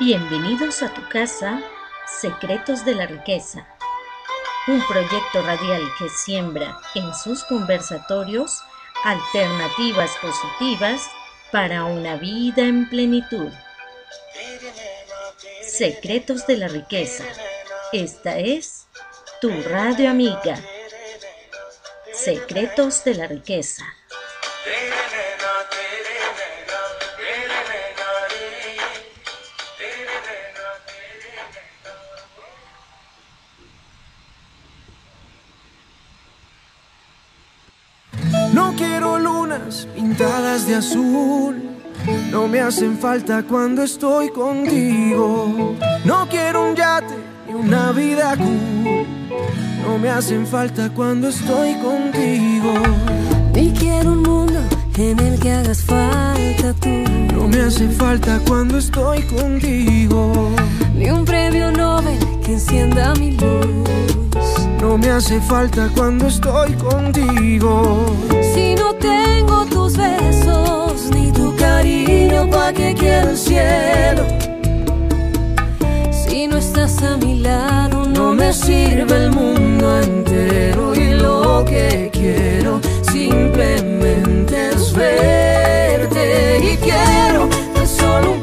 Bienvenidos a tu casa, Secretos de la Riqueza, un proyecto radial que siembra en sus conversatorios alternativas positivas para una vida en plenitud. Secretos de la Riqueza. Esta es tu radio amiga. Secretos de la Riqueza. Azul no me hacen falta cuando estoy contigo. No quiero un yate ni una vida cool. No me hacen falta cuando estoy contigo. Ni quiero un mundo en el que hagas falta tú. No me hace falta cuando estoy contigo. Ni un premio Nobel que encienda mi luz. No me hace falta cuando estoy contigo. Si no tengo tus besos cariño, ¿pa' qué quiero el cielo? Si no estás a mi lado, no me sirve el mundo entero y lo que quiero simplemente es verte y quiero tan solo un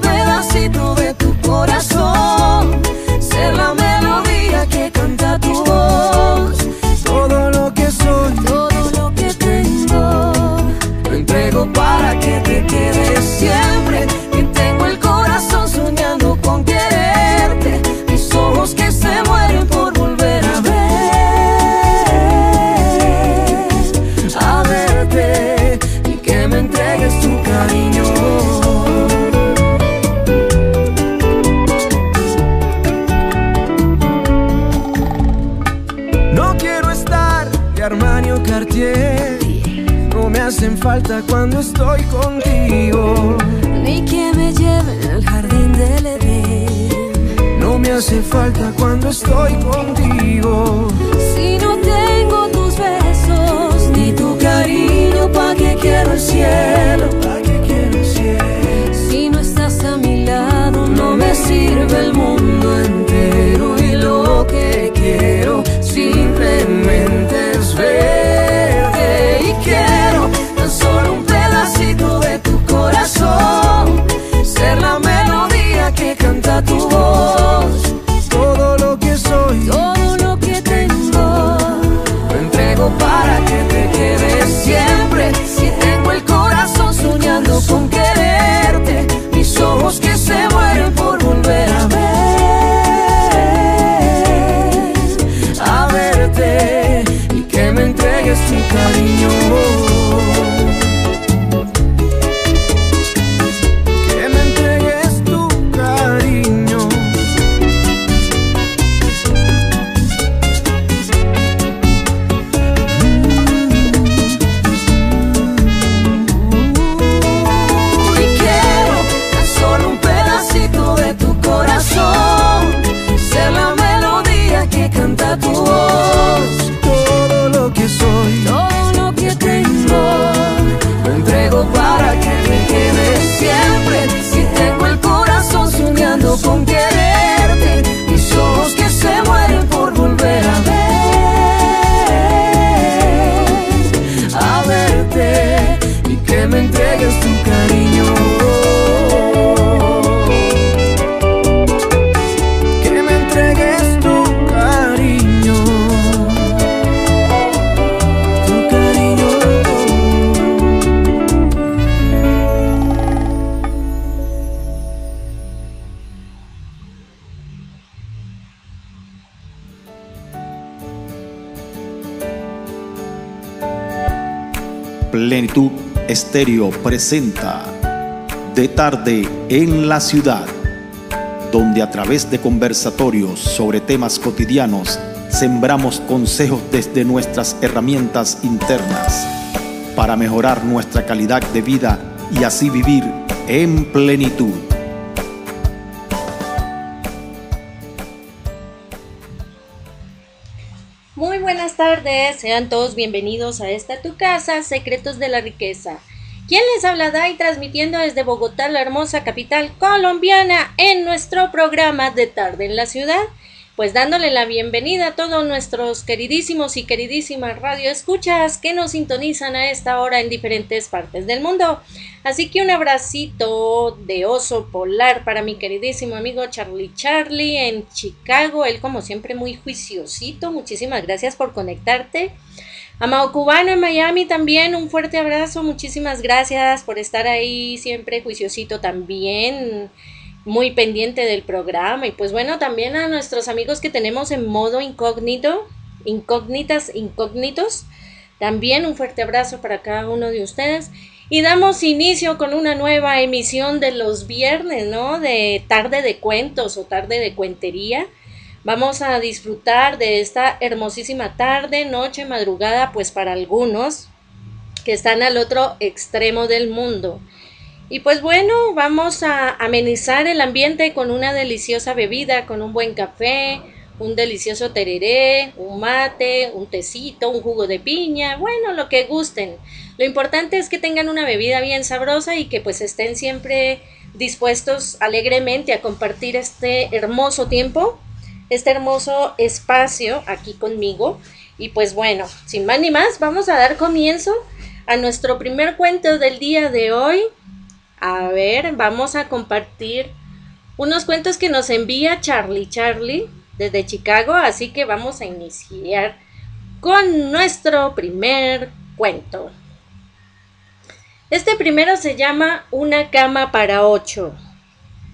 Estéreo presenta De tarde en la ciudad, donde a través de conversatorios sobre temas cotidianos sembramos consejos desde nuestras herramientas internas para mejorar nuestra calidad de vida y así vivir en plenitud. Muy buenas tardes, sean todos bienvenidos a esta tu casa, Secretos de la Riqueza. ¿Quién les habla Dai transmitiendo desde Bogotá, la hermosa capital colombiana, en nuestro programa de tarde en la ciudad? pues dándole la bienvenida a todos nuestros queridísimos y queridísimas radioescuchas que nos sintonizan a esta hora en diferentes partes del mundo. Así que un abracito de oso polar para mi queridísimo amigo Charlie Charlie en Chicago, él como siempre muy juiciosito, muchísimas gracias por conectarte. Amado Cubano en Miami también, un fuerte abrazo, muchísimas gracias por estar ahí siempre juiciosito también muy pendiente del programa y pues bueno, también a nuestros amigos que tenemos en modo incógnito, incógnitas, incógnitos, también un fuerte abrazo para cada uno de ustedes. Y damos inicio con una nueva emisión de los viernes, ¿no? De tarde de cuentos o tarde de cuentería. Vamos a disfrutar de esta hermosísima tarde, noche, madrugada, pues para algunos que están al otro extremo del mundo. Y pues bueno, vamos a amenizar el ambiente con una deliciosa bebida, con un buen café, un delicioso tereré, un mate, un tecito, un jugo de piña, bueno, lo que gusten. Lo importante es que tengan una bebida bien sabrosa y que pues estén siempre dispuestos alegremente a compartir este hermoso tiempo, este hermoso espacio aquí conmigo. Y pues bueno, sin más ni más, vamos a dar comienzo a nuestro primer cuento del día de hoy a ver, vamos a compartir unos cuentos que nos envía Charlie Charlie desde Chicago, así que vamos a iniciar con nuestro primer cuento. Este primero se llama Una cama para ocho.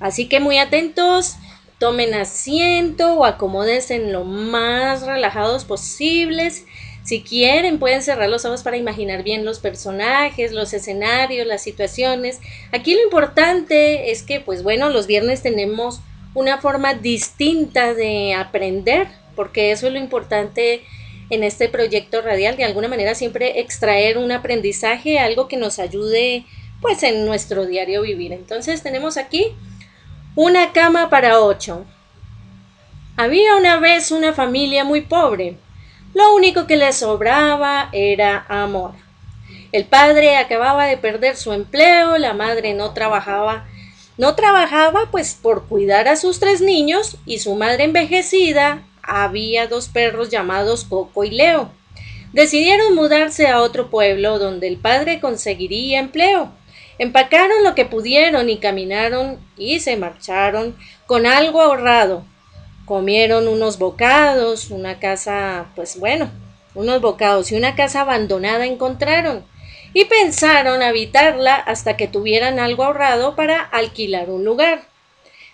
Así que muy atentos, tomen asiento o acomódense en lo más relajados posibles si quieren, pueden cerrar los ojos para imaginar bien los personajes, los escenarios, las situaciones. Aquí lo importante es que, pues bueno, los viernes tenemos una forma distinta de aprender, porque eso es lo importante en este proyecto radial, de alguna manera siempre extraer un aprendizaje, algo que nos ayude pues en nuestro diario vivir. Entonces tenemos aquí una cama para ocho. Había una vez una familia muy pobre. Lo único que le sobraba era amor. El padre acababa de perder su empleo, la madre no trabajaba, no trabajaba pues por cuidar a sus tres niños y su madre envejecida había dos perros llamados Coco y Leo. Decidieron mudarse a otro pueblo donde el padre conseguiría empleo. Empacaron lo que pudieron y caminaron y se marcharon con algo ahorrado, comieron unos bocados, una casa, pues bueno, unos bocados y una casa abandonada encontraron y pensaron habitarla hasta que tuvieran algo ahorrado para alquilar un lugar.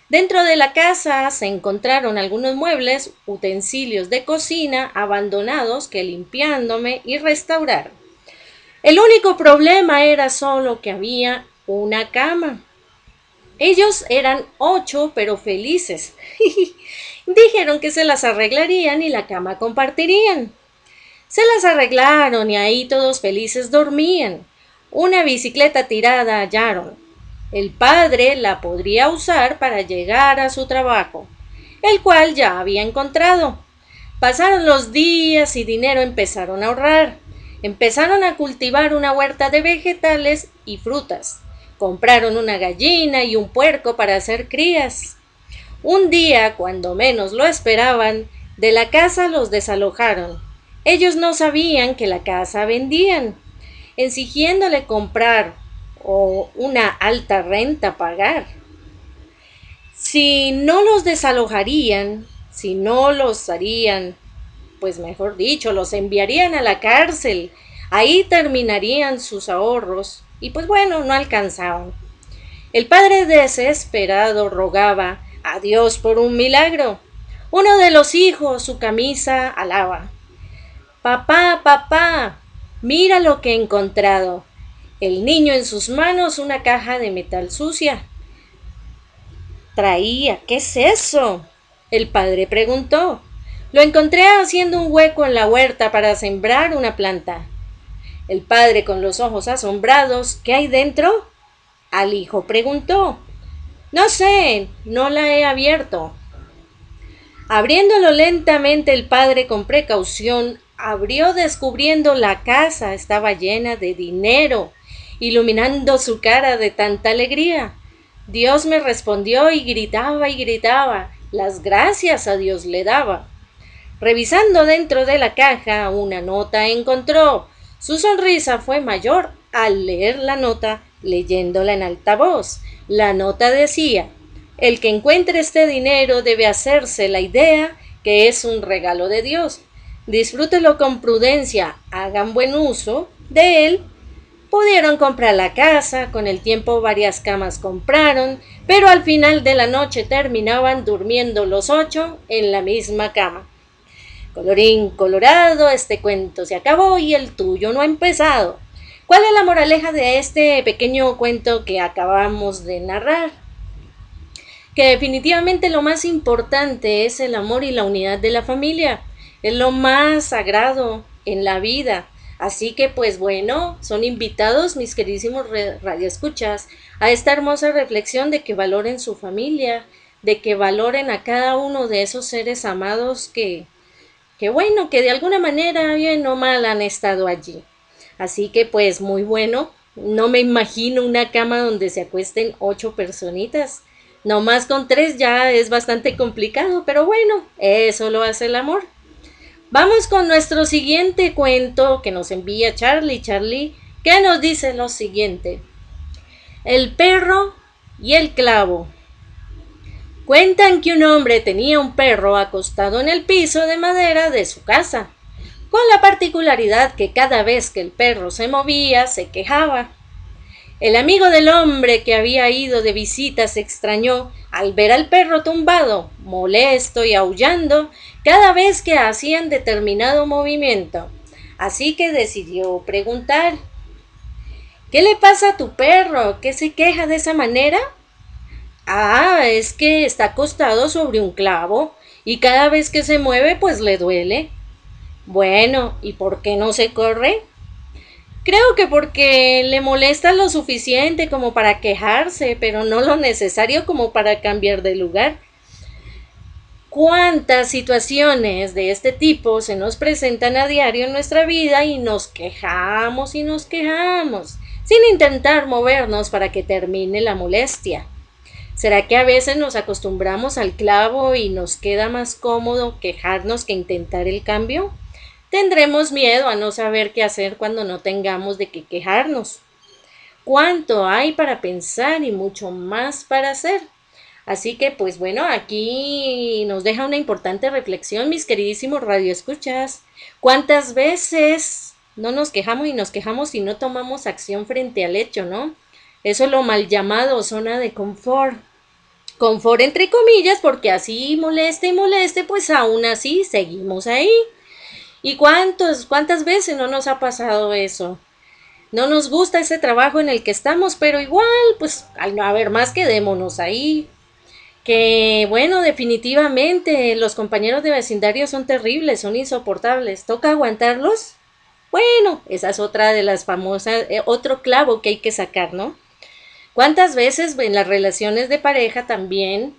Dentro de la casa se encontraron algunos muebles, utensilios de cocina abandonados que limpiándome y restaurar. El único problema era solo que había una cama. Ellos eran ocho, pero felices. Dijeron que se las arreglarían y la cama compartirían. Se las arreglaron y ahí todos felices dormían. Una bicicleta tirada hallaron. El padre la podría usar para llegar a su trabajo, el cual ya había encontrado. Pasaron los días y dinero empezaron a ahorrar. Empezaron a cultivar una huerta de vegetales y frutas. Compraron una gallina y un puerco para hacer crías. Un día, cuando menos lo esperaban, de la casa los desalojaron. Ellos no sabían que la casa vendían, exigiéndole comprar o una alta renta pagar. Si no los desalojarían, si no los harían, pues mejor dicho, los enviarían a la cárcel, ahí terminarían sus ahorros, y pues bueno, no alcanzaban. El padre desesperado rogaba a Dios por un milagro. Uno de los hijos su camisa alaba. Papá, papá, mira lo que he encontrado. El niño en sus manos una caja de metal sucia. Traía, ¿qué es eso? El padre preguntó. Lo encontré haciendo un hueco en la huerta para sembrar una planta. El padre con los ojos asombrados, ¿qué hay dentro? Al hijo preguntó. No sé, no la he abierto. Abriéndolo lentamente el padre con precaución, abrió descubriendo la casa estaba llena de dinero, iluminando su cara de tanta alegría. Dios me respondió y gritaba y gritaba, las gracias a Dios le daba. Revisando dentro de la caja una nota encontró. Su sonrisa fue mayor al leer la nota, leyéndola en alta voz. La nota decía El que encuentre este dinero debe hacerse la idea que es un regalo de Dios. Disfrútelo con prudencia, hagan buen uso de él. Pudieron comprar la casa, con el tiempo varias camas compraron, pero al final de la noche terminaban durmiendo los ocho en la misma cama. Colorín colorado, este cuento se acabó y el tuyo no ha empezado. ¿Cuál es la moraleja de este pequeño cuento que acabamos de narrar? Que definitivamente lo más importante es el amor y la unidad de la familia. Es lo más sagrado en la vida. Así que pues bueno, son invitados mis queridísimos radioescuchas a esta hermosa reflexión de que valoren su familia, de que valoren a cada uno de esos seres amados que que bueno, que de alguna manera, bien o mal, han estado allí. Así que pues muy bueno, no me imagino una cama donde se acuesten ocho personitas. No más con tres ya es bastante complicado, pero bueno, eso lo hace el amor. Vamos con nuestro siguiente cuento que nos envía Charlie. Charlie, ¿qué nos dice lo siguiente? El perro y el clavo. Cuentan que un hombre tenía un perro acostado en el piso de madera de su casa, con la particularidad que cada vez que el perro se movía se quejaba. El amigo del hombre que había ido de visita se extrañó al ver al perro tumbado, molesto y aullando cada vez que hacían determinado movimiento. Así que decidió preguntar ¿Qué le pasa a tu perro? ¿Qué se queja de esa manera? Ah, es que está acostado sobre un clavo y cada vez que se mueve pues le duele. Bueno, ¿y por qué no se corre? Creo que porque le molesta lo suficiente como para quejarse, pero no lo necesario como para cambiar de lugar. ¿Cuántas situaciones de este tipo se nos presentan a diario en nuestra vida y nos quejamos y nos quejamos, sin intentar movernos para que termine la molestia? ¿Será que a veces nos acostumbramos al clavo y nos queda más cómodo quejarnos que intentar el cambio? Tendremos miedo a no saber qué hacer cuando no tengamos de qué quejarnos. ¿Cuánto hay para pensar y mucho más para hacer? Así que, pues bueno, aquí nos deja una importante reflexión, mis queridísimos radioescuchas. ¿Cuántas veces no nos quejamos y nos quejamos y no tomamos acción frente al hecho, no? Eso es lo mal llamado zona de confort confort entre comillas, porque así moleste y moleste, pues aún así seguimos ahí. ¿Y cuántos, cuántas veces no nos ha pasado eso? No nos gusta ese trabajo en el que estamos, pero igual, pues al no haber más, quedémonos ahí. Que bueno, definitivamente los compañeros de vecindario son terribles, son insoportables. ¿Toca aguantarlos? Bueno, esa es otra de las famosas, eh, otro clavo que hay que sacar, ¿no? ¿Cuántas veces en las relaciones de pareja también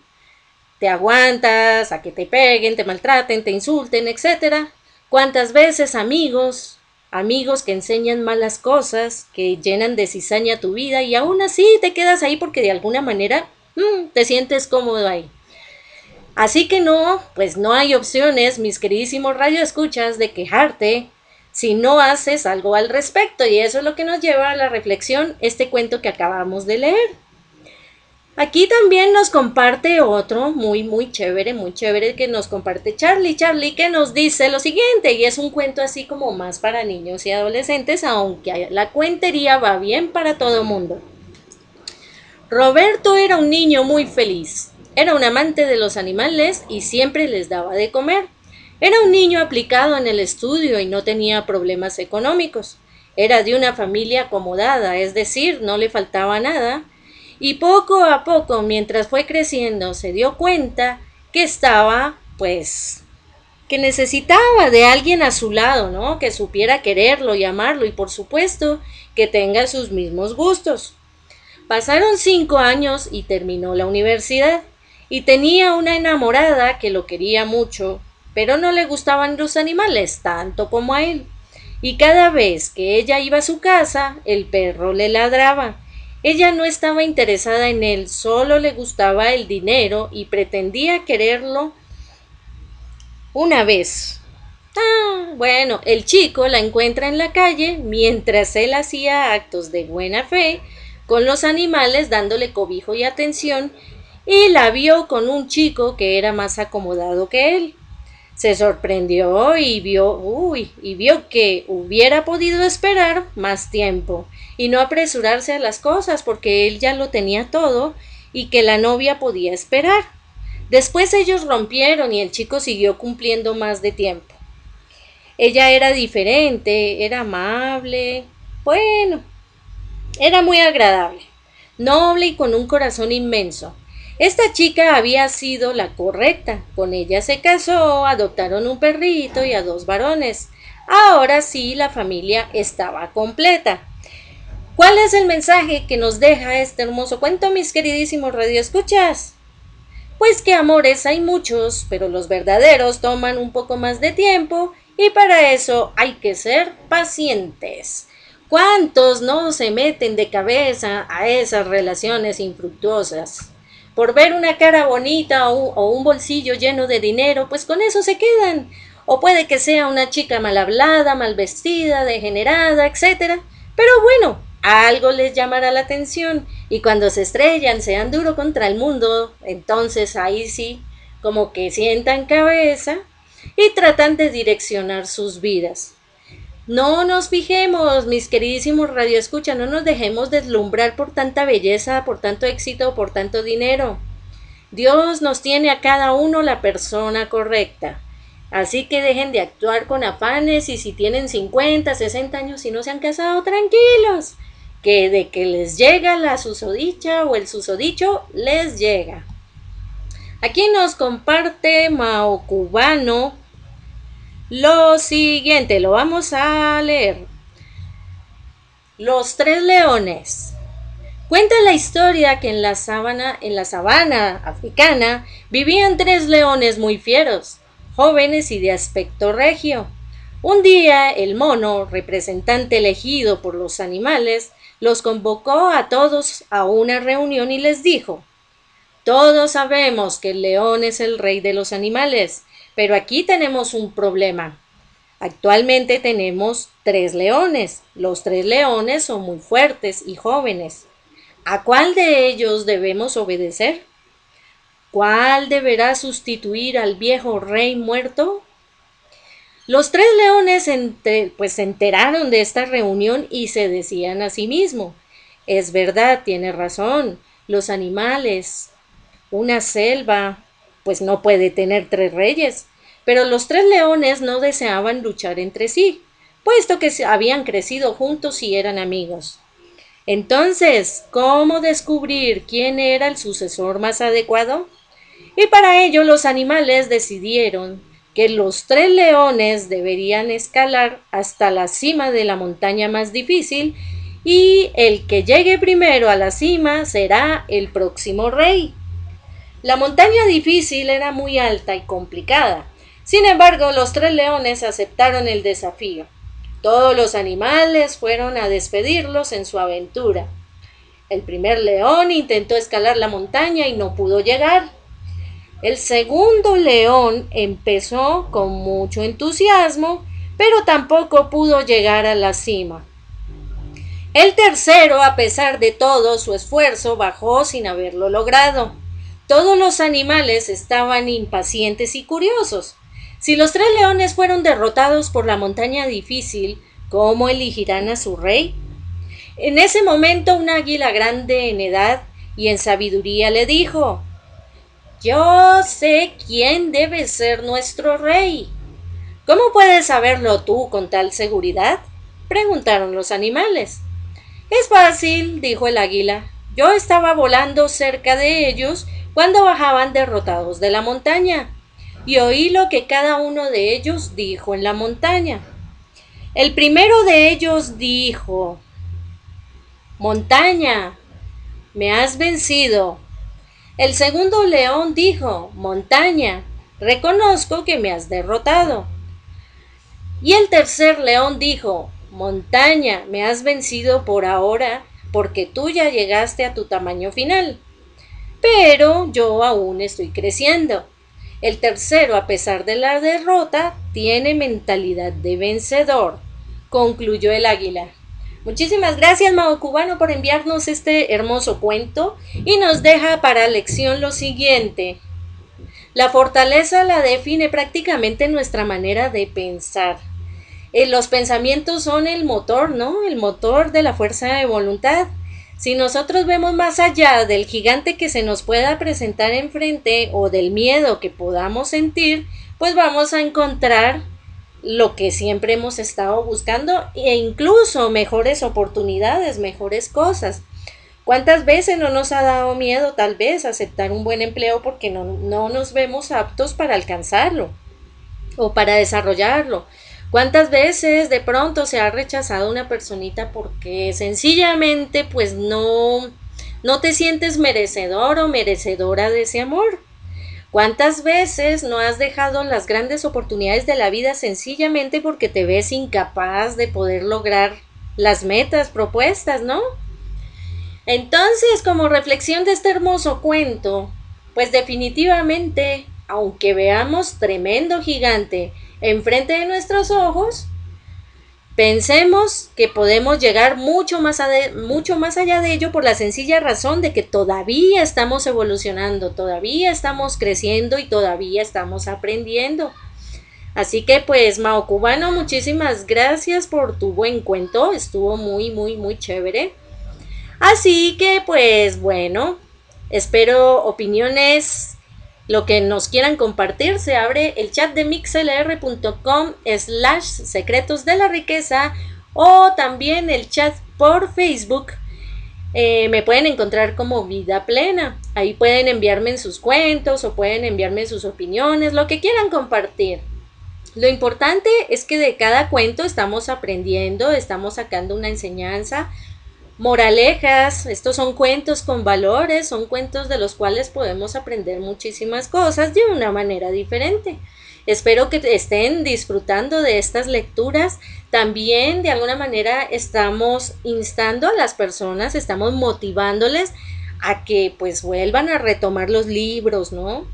te aguantas a que te peguen, te maltraten, te insulten, etcétera? ¿Cuántas veces amigos, amigos que enseñan malas cosas, que llenan de cizaña tu vida y aún así te quedas ahí porque de alguna manera mm, te sientes cómodo ahí? Así que no, pues no hay opciones, mis queridísimos radioescuchas, de quejarte, si no haces algo al respecto. Y eso es lo que nos lleva a la reflexión, este cuento que acabamos de leer. Aquí también nos comparte otro muy, muy chévere, muy chévere que nos comparte Charlie. Charlie que nos dice lo siguiente, y es un cuento así como más para niños y adolescentes, aunque la cuentería va bien para todo mundo. Roberto era un niño muy feliz. Era un amante de los animales y siempre les daba de comer. Era un niño aplicado en el estudio y no tenía problemas económicos. Era de una familia acomodada, es decir, no le faltaba nada. Y poco a poco, mientras fue creciendo, se dio cuenta que estaba, pues, que necesitaba de alguien a su lado, ¿no? Que supiera quererlo y amarlo y por supuesto que tenga sus mismos gustos. Pasaron cinco años y terminó la universidad, y tenía una enamorada que lo quería mucho, pero no le gustaban los animales tanto como a él. Y cada vez que ella iba a su casa, el perro le ladraba. Ella no estaba interesada en él, solo le gustaba el dinero y pretendía quererlo una vez. Ah, bueno, el chico la encuentra en la calle mientras él hacía actos de buena fe con los animales dándole cobijo y atención y la vio con un chico que era más acomodado que él. Se sorprendió y vio, uy, y vio que hubiera podido esperar más tiempo y no apresurarse a las cosas porque él ya lo tenía todo y que la novia podía esperar. Después ellos rompieron y el chico siguió cumpliendo más de tiempo. Ella era diferente, era amable, bueno, era muy agradable, noble y con un corazón inmenso. Esta chica había sido la correcta. Con ella se casó, adoptaron un perrito y a dos varones. Ahora sí la familia estaba completa. ¿Cuál es el mensaje que nos deja este hermoso cuento, mis queridísimos radioescuchas? Pues que amores hay muchos, pero los verdaderos toman un poco más de tiempo y para eso hay que ser pacientes. ¿Cuántos no se meten de cabeza a esas relaciones infructuosas? Por ver una cara bonita o, un bolsillo lleno de dinero, pues con eso se quedan. O puede que sea una chica mal hablada, mal vestida, degenerada, etc. Pero bueno, algo les llamará la atención y cuando se estrellan, sean duro contra el mundo, entonces ahí sí, como que sientan cabeza y tratan de direccionar sus vidas. No nos fijemos, mis queridísimos radioescucha, no nos dejemos deslumbrar por tanta belleza, por tanto éxito, por tanto dinero. Dios nos tiene a cada uno la persona correcta. Así que dejen de actuar con afanes y si tienen 50, 60 años y no se han casado, tranquilos, que de que les llega la susodicha o el susodicho, les llega. Aquí nos comparte Mao Cubano lo siguiente, lo vamos a leer. Los tres leones. Cuenta la historia que en la sabana, en la sabana africana vivían tres leones muy fieros, jóvenes y de aspecto regio. Un día el mono, representante elegido por los animales, los convocó a todos a una reunión y les dijo Todos sabemos que el león es el rey de los animales, pero aquí tenemos un problema. Actualmente tenemos tres leones. Los tres leones son muy fuertes y jóvenes. ¿A cuál de ellos debemos obedecer? ¿Cuál deberá sustituir al viejo rey muerto? Los tres leones pues se enteraron de esta reunión y se decían a sí mismos, es verdad, tiene razón, los animales, una selva, pues no puede tener tres reyes. Pero los tres leones no deseaban luchar entre sí, puesto que habían crecido juntos y eran amigos. Entonces, ¿cómo descubrir quién era el sucesor más adecuado? Y para ello los animales decidieron que los tres leones deberían escalar hasta la cima de la montaña más difícil y el que llegue primero a la cima será el próximo rey. La montaña difícil era muy alta y complicada. Sin embargo, los tres leones aceptaron el desafío. Todos los animales fueron a despedirlos en su aventura. El primer león intentó escalar la montaña y no pudo llegar. El segundo león empezó con mucho entusiasmo, pero tampoco pudo llegar a la cima. El tercero, a pesar de todo su esfuerzo, bajó sin haberlo logrado. Todos los animales estaban impacientes y curiosos. Si los tres leones fueron derrotados por la montaña difícil, ¿cómo elegirán a su rey? En ese momento un águila grande en edad y en sabiduría le dijo Yo sé quién debe ser nuestro rey. ¿Cómo puedes saberlo tú con tal seguridad? preguntaron los animales. Es fácil, dijo el águila. Yo estaba volando cerca de ellos cuando bajaban derrotados de la montaña, y oí lo que cada uno de ellos dijo en la montaña. El primero de ellos dijo, Montaña, me has vencido. El segundo león dijo, montaña, reconozco que me has derrotado. Y el tercer león dijo, montaña, me has vencido por ahora, porque tú ya llegaste a tu tamaño final. Pero yo aún estoy creciendo. El tercero, a pesar de la derrota, tiene mentalidad de vencedor, concluyó el águila. Muchísimas gracias, Mao Cubano, por enviarnos este hermoso cuento y nos deja para lección lo siguiente. La fortaleza la define prácticamente nuestra manera de pensar. Eh, los pensamientos son el motor, ¿no? El motor de la fuerza de voluntad. Si nosotros vemos más allá del gigante que se nos pueda presentar enfrente o del miedo que podamos sentir, pues vamos a encontrar lo que siempre hemos estado buscando e incluso mejores oportunidades, mejores cosas. ¿Cuántas veces no nos ha dado miedo tal vez aceptar un buen empleo porque no, no nos vemos aptos para alcanzarlo o para desarrollarlo? ¿Cuántas veces de pronto se ha rechazado una personita porque sencillamente pues no, no te sientes merecedor o merecedora de ese amor? ¿Cuántas veces no has dejado las grandes oportunidades de la vida sencillamente porque te ves incapaz de poder lograr las metas propuestas, ¿no? Entonces, como reflexión de este hermoso cuento, pues definitivamente, aunque veamos tremendo gigante enfrente de nuestros ojos, pensemos que podemos llegar mucho más, mucho más allá de ello por la sencilla razón de que todavía estamos evolucionando, todavía estamos creciendo y todavía estamos aprendiendo. Así que pues Mao Cubano, muchísimas gracias por tu buen cuento, estuvo muy muy muy chévere. Así que pues bueno, espero opiniones lo que nos quieran compartir, se abre el chat de mixlr.com slash secretos de la riqueza o también el chat por Facebook. Eh, me pueden encontrar como vida plena. Ahí pueden enviarme sus cuentos o pueden enviarme sus opiniones, lo que quieran compartir. Lo importante es que de cada cuento estamos aprendiendo, estamos sacando una enseñanza, moralejas, estos son cuentos con valores, son cuentos de los cuales podemos aprender muchísimas cosas de una manera diferente. Espero que estén disfrutando de estas lecturas. También de alguna manera estamos instando a las personas, estamos motivándoles a que pues vuelvan a retomar los libros, ¿no?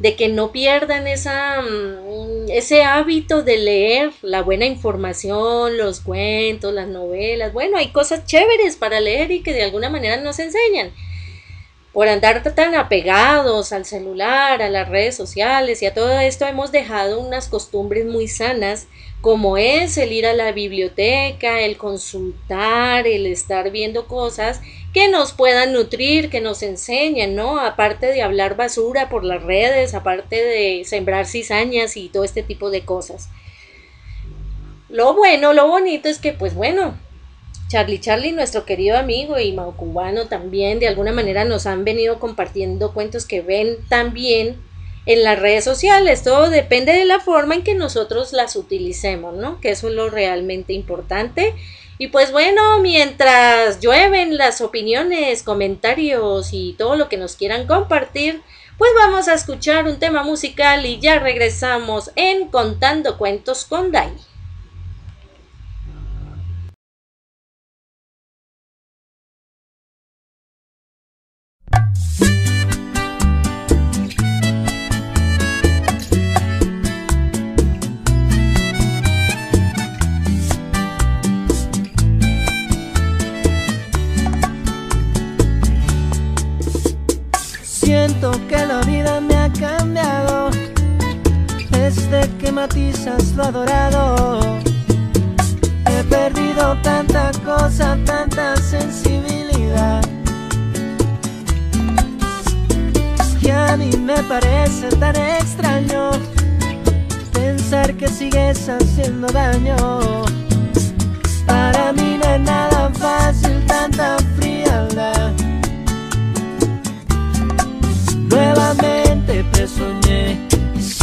De que no pierdan esa, mm, ese hábito de leer la buena información, los cuentos, las novelas. Bueno, hay cosas chéveres para leer y que de alguna manera nos enseñan. Por andar tan apegados al celular, a las redes sociales y a todo esto hemos dejado unas costumbres muy sanas como es el ir a la biblioteca, el consultar, el estar viendo cosas que nos puedan nutrir, que nos enseñen, ¿no? Aparte de hablar basura por las redes, aparte de sembrar cizañas y todo este tipo de cosas. Lo bueno, lo bonito es que, pues bueno, Charlie Charlie, nuestro querido amigo y Mao Cubano también de alguna manera nos han venido compartiendo cuentos que ven también en las redes sociales. Todo depende de la forma en que nosotros las utilicemos, ¿no? Que eso es lo realmente importante. Y pues bueno, mientras llueven las opiniones, comentarios y todo lo que nos quieran compartir, pues vamos a escuchar un tema musical y ya regresamos en Contando Cuentos con Dai. Matizas lo adorado. He perdido tanta cosa, tanta sensibilidad. Que a mí me parece tan extraño pensar que sigues haciendo daño. Para mí no es nada fácil tanta frialdad. Nuevamente te soñé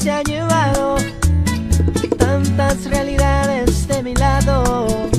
Se ha llevado tantas realidades de mi lado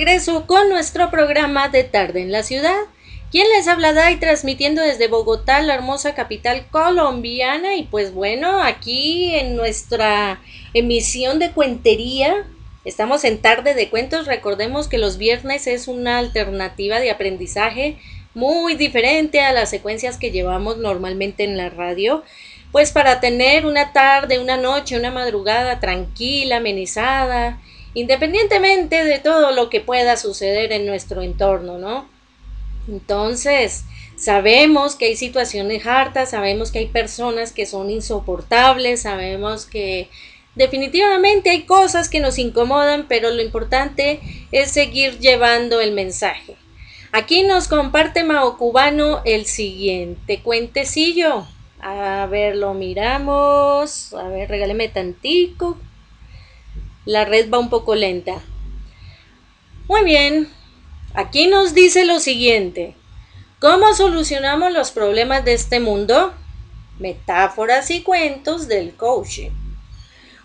regreso con nuestro programa de tarde en la ciudad. ¿Quién les habla y transmitiendo desde Bogotá, la hermosa capital colombiana? Y pues bueno, aquí en nuestra emisión de cuentería, estamos en tarde de cuentos. Recordemos que los viernes es una alternativa de aprendizaje muy diferente a las secuencias que llevamos normalmente en la radio. Pues para tener una tarde, una noche, una madrugada tranquila, amenizada, independientemente de todo lo que pueda suceder en nuestro entorno, ¿no? Entonces, sabemos que hay situaciones hartas, sabemos que hay personas que son insoportables, sabemos que definitivamente hay cosas que nos incomodan, pero lo importante es seguir llevando el mensaje. Aquí nos comparte Mao Cubano el siguiente cuentecillo. A ver, lo miramos. A ver, regáleme tantico. La red va un poco lenta. Muy bien. Aquí nos dice lo siguiente. ¿Cómo solucionamos los problemas de este mundo? Metáforas y cuentos del coaching.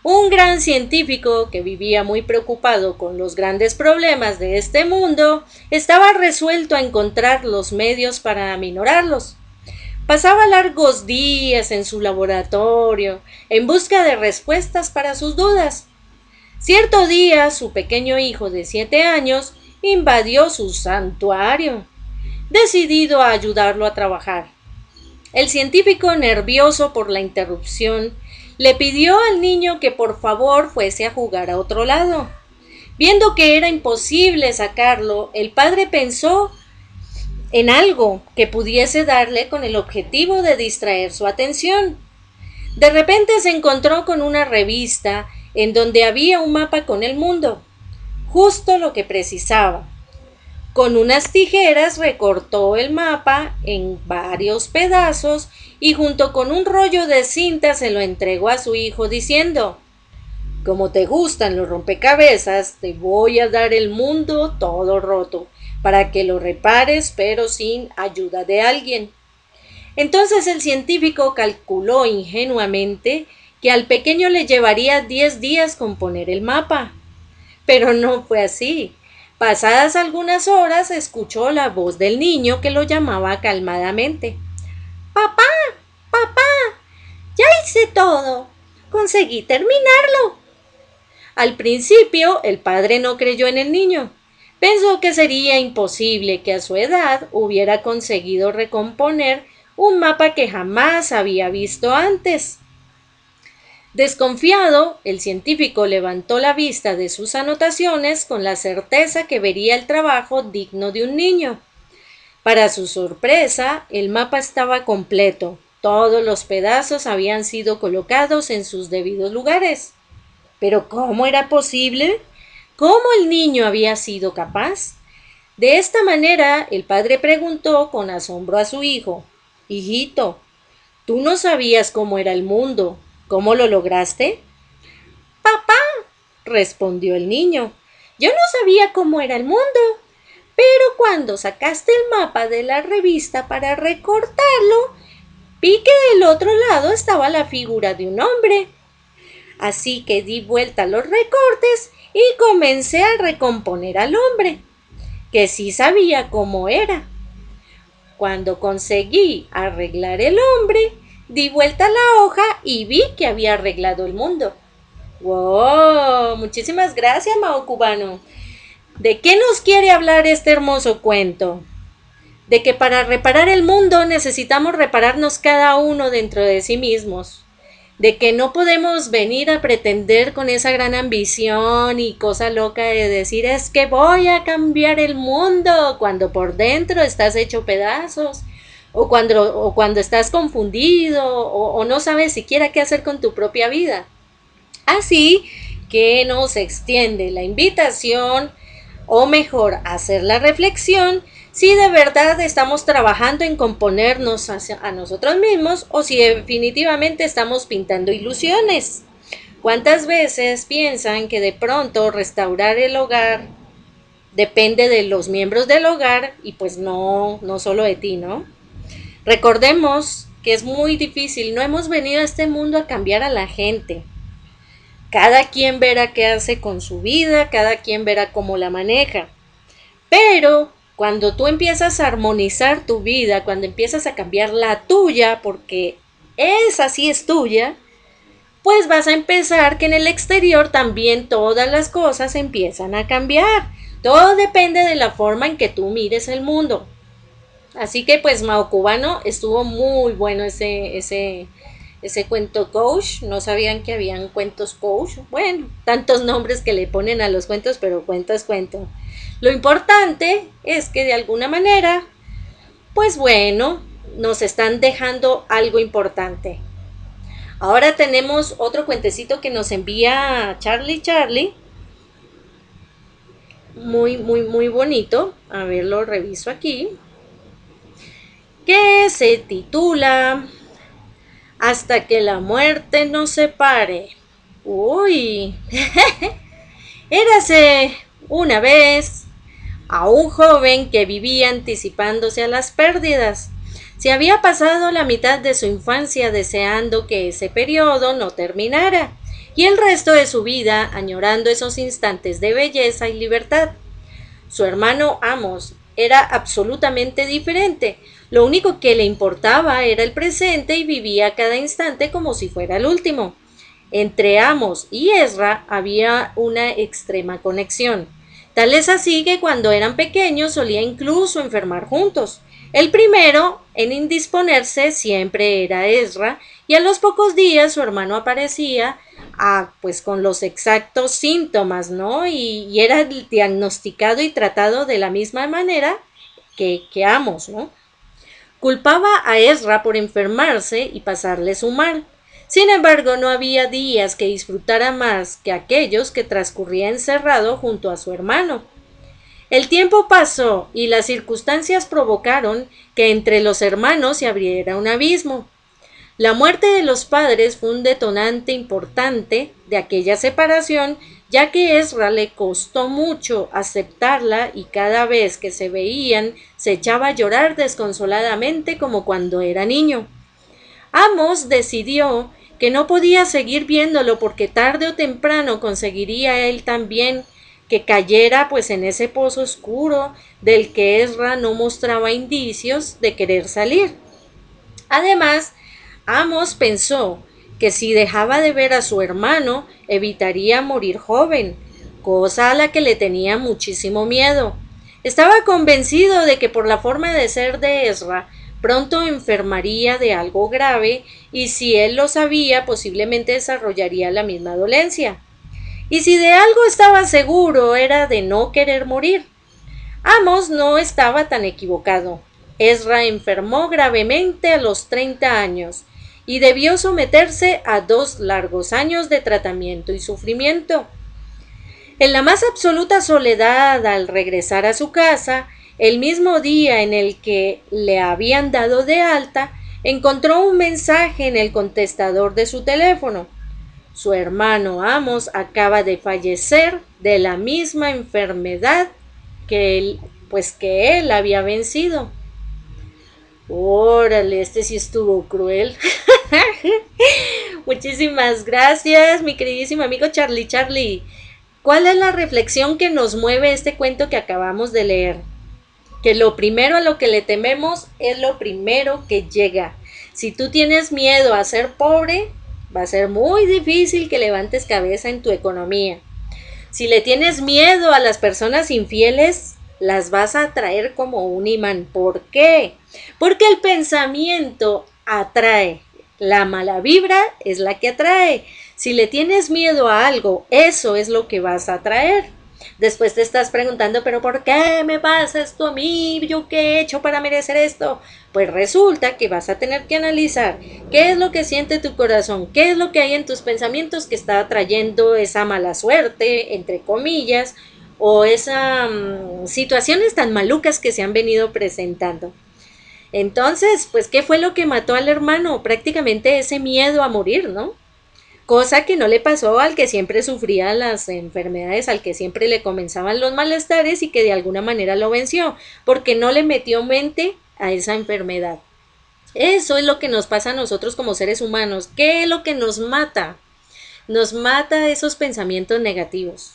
Un gran científico que vivía muy preocupado con los grandes problemas de este mundo estaba resuelto a encontrar los medios para aminorarlos. Pasaba largos días en su laboratorio en busca de respuestas para sus dudas. Cierto día su pequeño hijo de siete años invadió su santuario, decidido a ayudarlo a trabajar. El científico, nervioso por la interrupción, le pidió al niño que por favor fuese a jugar a otro lado. Viendo que era imposible sacarlo, el padre pensó en algo que pudiese darle con el objetivo de distraer su atención. De repente se encontró con una revista en donde había un mapa con el mundo, justo lo que precisaba. Con unas tijeras recortó el mapa en varios pedazos y junto con un rollo de cinta se lo entregó a su hijo diciendo Como te gustan los rompecabezas, te voy a dar el mundo todo roto, para que lo repares pero sin ayuda de alguien. Entonces el científico calculó ingenuamente que al pequeño le llevaría diez días componer el mapa. Pero no fue así. Pasadas algunas horas escuchó la voz del niño que lo llamaba calmadamente. Papá, papá, ya hice todo. Conseguí terminarlo. Al principio el padre no creyó en el niño. Pensó que sería imposible que a su edad hubiera conseguido recomponer un mapa que jamás había visto antes. Desconfiado, el científico levantó la vista de sus anotaciones con la certeza que vería el trabajo digno de un niño. Para su sorpresa, el mapa estaba completo, Todos los pedazos habían sido colocados en sus debidos lugares. Pero ¿cómo era posible? ¿Cómo el niño había sido capaz? De esta manera, el padre preguntó con asombro a su hijo, Hijito, ¿tú no sabías cómo era el mundo? ¿Cómo lo lograste? Papá, respondió el niño, yo no sabía cómo era el mundo, pero cuando sacaste el mapa de la revista para recortarlo, vi que del otro lado estaba la figura de un hombre. Así que di vuelta a los recortes y comencé a recomponer al hombre que sí sabía cómo era. Cuando conseguí arreglar el hombre, di vuelta la hoja y vi que había arreglado el mundo. ¡Wow! Muchísimas gracias, Mao Cubano. ¿De qué nos quiere hablar este hermoso cuento? De que para reparar el mundo necesitamos repararnos cada uno dentro de sí mismos de que no podemos venir a pretender con esa gran ambición y cosa loca de decir es que voy a cambiar el mundo cuando por dentro estás hecho pedazos o cuando, o cuando estás confundido o, no sabes siquiera qué hacer con tu propia vida. Así que nos extiende la invitación o mejor hacer la reflexión si de verdad estamos trabajando en componernos a nosotros mismos o si definitivamente estamos pintando ilusiones. ¿Cuántas veces piensan que de pronto restaurar el hogar depende de los miembros del hogar y pues no, no solo de ti, ¿no? Recordemos que es muy difícil, no hemos venido a este mundo a cambiar a la gente. Cada quien verá qué hace con su vida, cada quien verá cómo la maneja. Pero cuando tú empiezas a armonizar tu vida, cuando empiezas a cambiar la tuya, porque esa sí es tuya, pues vas a empezar que en el exterior también todas las cosas empiezan a cambiar. Todo depende de la forma en que tú mires el mundo. Así que pues Mao Cubano estuvo muy bueno ese, ese, ese cuento coach. No sabían que habían cuentos coach. Bueno, tantos nombres que le ponen a los cuentos, pero cuento es cuento. Lo importante es que de alguna manera, pues bueno, nos están dejando algo importante. Ahora tenemos otro cuentecito que nos envía Charlie Charlie. Muy, muy, muy bonito. A ver, lo reviso aquí. Que se titula Hasta que la muerte nos separe. Uy. Érase una vez a un joven que vivía anticipándose a las pérdidas. Se había pasado la mitad de su infancia deseando que ese periodo no terminara, y el resto de su vida añorando esos instantes de belleza y libertad. Su hermano Amos era absolutamente diferente. Lo único que le importaba era el presente y vivía cada instante como si fuera el último. Entre Amos y Ezra había una extrema conexión. Tal es así que cuando eran pequeños solía incluso enfermar juntos. El primero en indisponerse siempre era Ezra, y a los pocos días su hermano aparecía ah, pues con los exactos síntomas, ¿no? Y, era diagnosticado y tratado de la misma manera que, que Amos, ¿no? Culpaba a Ezra por enfermarse y pasarle su mal. Sin embargo, no había días que disfrutara más que aquellos que transcurría encerrado junto a su hermano. El tiempo pasó y las circunstancias provocaron que entre los hermanos se abriera un abismo. La muerte de los padres fue un detonante importante de aquella separación, ya que Ezra le costó mucho aceptarla y cada vez que se veían se echaba a llorar desconsoladamente como cuando era niño. Amos decidió que no podía seguir viéndolo porque tarde o temprano conseguiría él también que cayera pues en ese pozo oscuro del que Ezra no mostraba indicios de querer salir. Además, Amos pensó que si dejaba de ver a su hermano evitaría morir joven, cosa a la que le tenía muchísimo miedo. Estaba convencido de que por la forma de ser de Ezra pronto enfermaría de algo grave y si él lo sabía posiblemente desarrollaría la misma dolencia. Y si de algo estaba seguro era de no querer morir. Amos no estaba tan equivocado. Ezra enfermó gravemente a los 30 años y debió someterse a dos largos años de tratamiento y sufrimiento. En la más absoluta soledad al regresar a su casa, el mismo día en el que le habían dado de alta, encontró un mensaje en el contestador de su teléfono. Su hermano Amos acaba de fallecer de la misma enfermedad que él, pues que él había vencido. Órale, este sí estuvo cruel. Muchísimas gracias, mi queridísimo amigo Charlie Charlie. ¿Cuál es la reflexión que nos mueve este cuento que acabamos de leer? Que lo primero a lo que le tememos es lo primero que llega. Si tú tienes miedo a ser pobre, va a ser muy difícil que levantes cabeza en tu economía. Si le tienes miedo a las personas infieles, las vas a atraer como un imán. ¿Por qué? Porque el pensamiento atrae. La mala vibra es la que atrae. Si le tienes miedo a algo, eso es lo que vas a atraer. Después te estás preguntando, pero ¿por qué me pasa esto a mí? ¿Yo qué he hecho para merecer esto? Pues resulta que vas a tener que analizar qué es lo que siente tu corazón, qué es lo que hay en tus pensamientos que está atrayendo esa mala suerte, entre comillas, o esas mm, situaciones tan malucas que se han venido presentando. Entonces, pues, ¿qué fue lo que mató al hermano? Prácticamente ese miedo a morir, ¿no? Cosa que no le pasó al que siempre sufría las enfermedades, al que siempre le comenzaban los malestares y que de alguna manera lo venció, porque no le metió mente a esa enfermedad. Eso es lo que nos pasa a nosotros como seres humanos. ¿Qué es lo que nos mata? Nos mata esos pensamientos negativos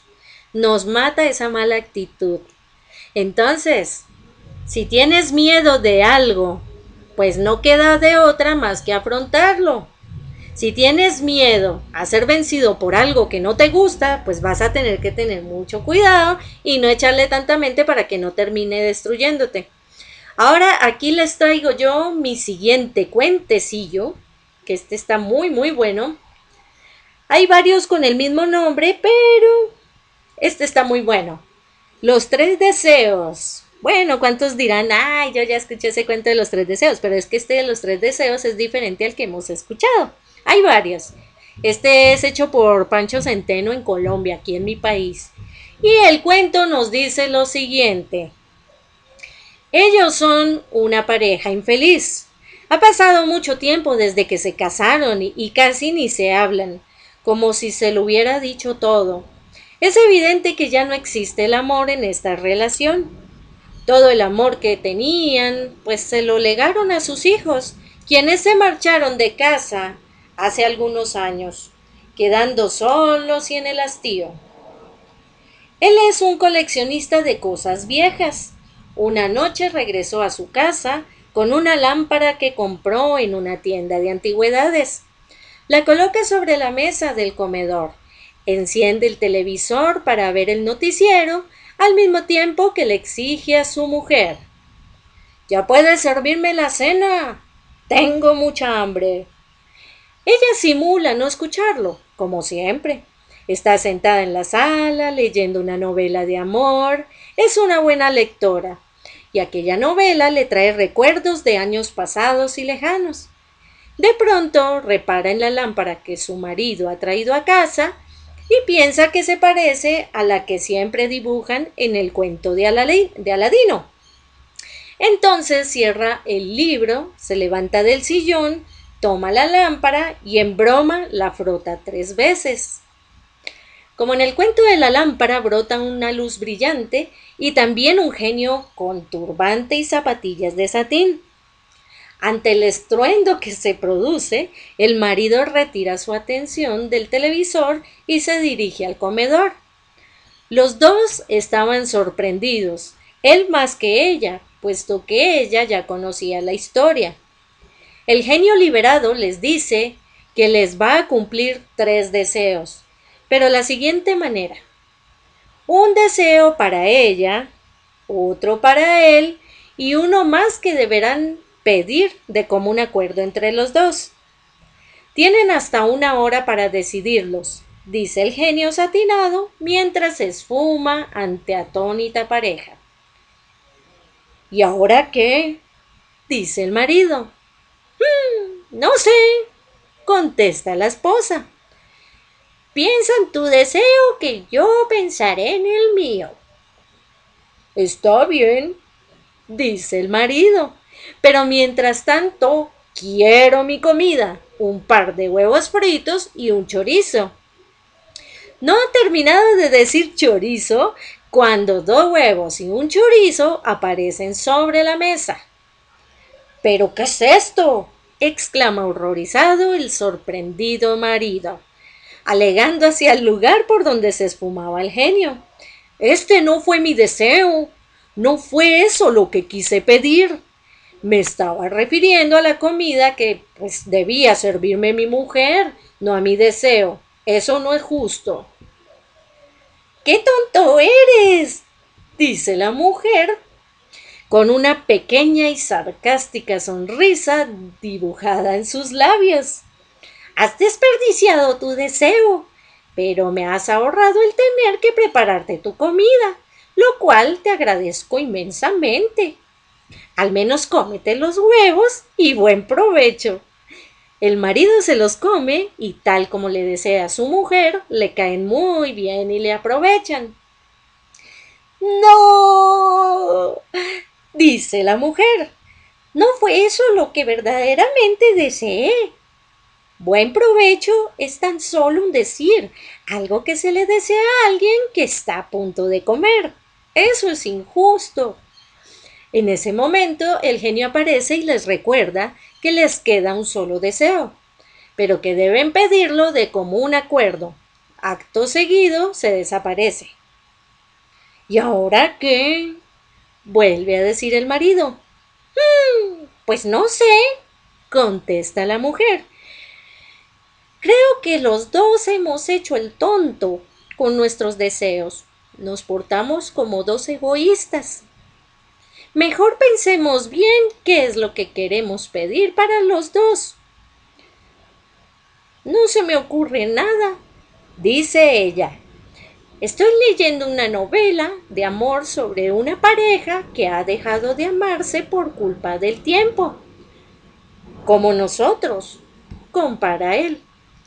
nos mata esa mala actitud. Entonces, si tienes miedo de algo, pues no queda de otra más que afrontarlo. Si tienes miedo a ser vencido por algo que no te gusta, pues vas a tener que tener mucho cuidado y no echarle tanta mente para que no termine destruyéndote. Ahora aquí les traigo yo mi siguiente cuentecillo, que este está muy muy bueno. Hay varios con el mismo nombre, pero este está muy bueno. Los tres deseos. Bueno, ¿cuántos dirán? Ay, yo ya escuché ese cuento de los tres deseos, pero es que este de los tres deseos es diferente al que hemos escuchado. Hay varios. Este es hecho por Pancho Centeno en Colombia, aquí en mi país. Y el cuento nos dice lo siguiente. Ellos son una pareja infeliz. Ha pasado mucho tiempo desde que se casaron y, casi ni se hablan, como si se lo hubiera dicho todo. Es evidente que ya no existe el amor en esta relación. Todo el amor que tenían, pues se lo legaron a sus hijos, quienes se marcharon de casa hace algunos años, quedando solos y en el hastío. Él es un coleccionista de cosas viejas. Una noche regresó a su casa con una lámpara que compró en una tienda de antigüedades. La coloca sobre la mesa del comedor Enciende el televisor para ver el noticiero al mismo tiempo que le exige a su mujer. Ya puedes servirme la cena. Tengo mucha hambre. Ella simula no escucharlo, como siempre. Está sentada en la sala leyendo una novela de amor. Es una buena lectora. Y aquella novela le trae recuerdos de años pasados y lejanos. De pronto repara en la lámpara que su marido ha traído a casa y piensa que se parece a la que siempre dibujan en el cuento de, Aladino. Entonces cierra el libro, se levanta del sillón, toma la lámpara y en broma la frota tres veces. Como en el cuento de la lámpara brota una luz brillante y también un genio con turbante y zapatillas de satín. Ante el estruendo que se produce, el marido retira su atención del televisor y se dirige al comedor. Los dos estaban sorprendidos, él más que ella, puesto que ella ya conocía la historia. El genio liberado les dice que les va a cumplir tres deseos, pero la siguiente manera. Un deseo para ella, otro para él y uno más que deberán pedir de común acuerdo entre los dos. Tienen hasta una hora para decidirlos, dice el genio satinado mientras esfuma ante atónita pareja. ¿Y ahora qué? dice el marido. Hmm, no sé, contesta la esposa. Piensa en tu deseo que yo pensaré en el mío. Está bien, dice el marido, pero mientras tanto quiero mi comida, un par de huevos fritos y un chorizo. No ha terminado de decir chorizo cuando dos huevos y un chorizo aparecen sobre la mesa. ¿Pero qué es esto? exclama horrorizado el sorprendido marido, alegando hacia el lugar por donde se esfumaba el genio. Este no fue mi deseo, no fue eso lo que quise pedir. Me estaba refiriendo a la comida que pues debía servirme mi mujer, no a mi deseo. Eso no es justo. ¡Qué tonto eres! dice la mujer con una pequeña y sarcástica sonrisa dibujada en sus labios. Has desperdiciado tu deseo, pero me has ahorrado el tener que prepararte tu comida, lo cual te agradezco inmensamente. Al menos cómete los huevos y buen provecho. El marido se los come y tal como le desea a su mujer, le caen muy bien y le aprovechan. No dice la mujer. No fue eso lo que verdaderamente deseé. Buen provecho es tan solo un decir, algo que se le desea a alguien que está a punto de comer. Eso es injusto. En ese momento el genio aparece y les recuerda que les queda un solo deseo, pero que deben pedirlo de común acuerdo. Acto seguido se desaparece. ¿Y ahora qué? vuelve a decir el marido. Hmm, pues no sé, contesta la mujer. Creo que los dos hemos hecho el tonto con nuestros deseos. Nos portamos como dos egoístas. Mejor pensemos bien qué es lo que queremos pedir para los dos. No se me ocurre nada, dice ella, Estoy leyendo una novela de amor sobre una pareja que ha dejado de amarse por culpa del tiempo. Como nosotros, compara él.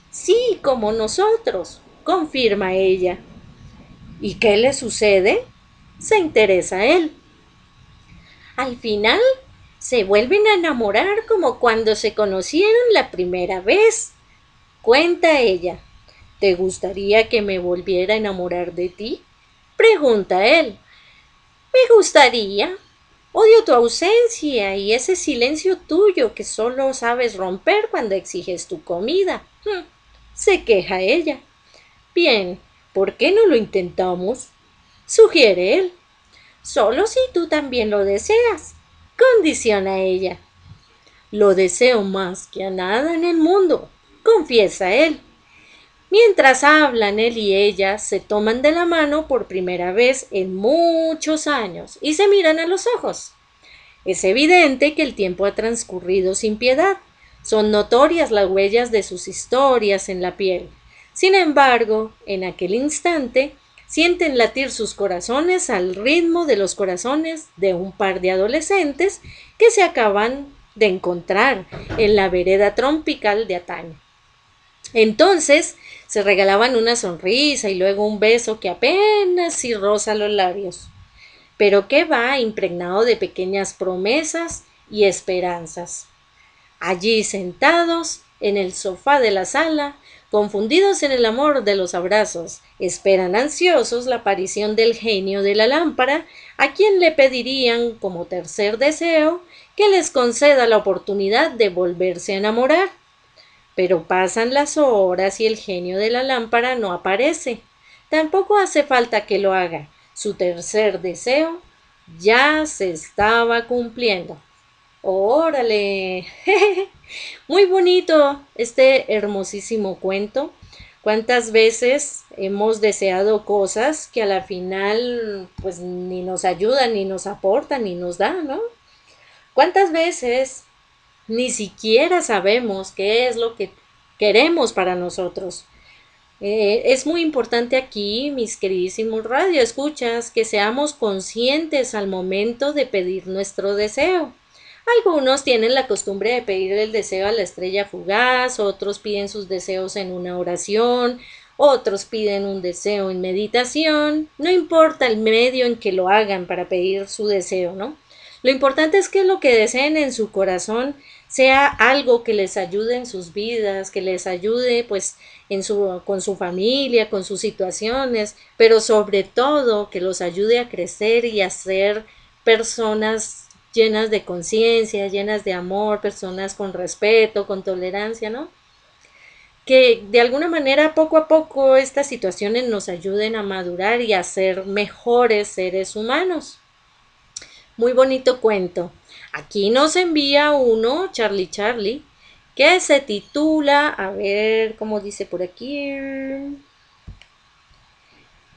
Sí, como nosotros, confirma ella. ¿Y qué le sucede? Se interesa él. Al final, se vuelven a enamorar como cuando se conocieron la primera vez, cuenta ella. ¿Te gustaría que me volviera a enamorar de ti? Pregunta él. Me gustaría. Odio tu ausencia y ese silencio tuyo que solo sabes romper cuando exiges tu comida. Hmm, se queja ella. Bien, ¿por qué no lo intentamos? Sugiere él. Solo si tú también lo deseas, condiciona ella. Lo deseo más que a nada en el mundo, confiesa él. Mientras hablan, él y ella se toman de la mano por primera vez en muchos años y se miran a los ojos. Es evidente que el tiempo ha transcurrido sin piedad. Son notorias las huellas de sus historias en la piel. Sin embargo, en aquel instante, sienten latir sus corazones al ritmo de los corazones de un par de adolescentes que se acaban de encontrar en la vereda tropical de Ataño. Entonces se regalaban una sonrisa y luego un beso que apenas si roza los labios, pero que va impregnado de pequeñas promesas y esperanzas. Allí sentados en el sofá de la sala, confundidos en el amor de los abrazos, esperan ansiosos la aparición del genio de la lámpara, a quien le pedirían como tercer deseo que les conceda la oportunidad de volverse a enamorar pero pasan las horas y el genio de la lámpara no aparece. Tampoco hace falta que lo haga. Su tercer deseo ya se estaba cumpliendo. Órale. Muy bonito este hermosísimo cuento. ¿Cuántas veces hemos deseado cosas que a la final pues ni nos ayudan, ni nos aportan, ni nos dan, ¿no? ¿Cuántas veces ni siquiera sabemos qué es lo que queremos para nosotros. Eh, es muy importante aquí, mis queridísimos radioescuchas, que seamos conscientes al momento de pedir nuestro deseo. Algunos tienen la costumbre de pedir el deseo a la estrella fugaz, otros piden sus deseos en una oración, otros piden un deseo en meditación, no importa el medio en que lo hagan para pedir su deseo, ¿no? Lo importante es que lo que deseen en su corazón sea algo que les ayude en sus vidas, que les ayude pues en su, con su familia, con sus situaciones, pero sobre todo que los ayude a crecer y a ser personas llenas de conciencia, llenas de amor, personas con respeto, con tolerancia, ¿no? Que de alguna manera poco a poco estas situaciones nos ayuden a madurar y a ser mejores seres humanos. Muy bonito cuento. Aquí nos envía uno, Charlie Charlie, que se titula, a ver cómo dice por aquí.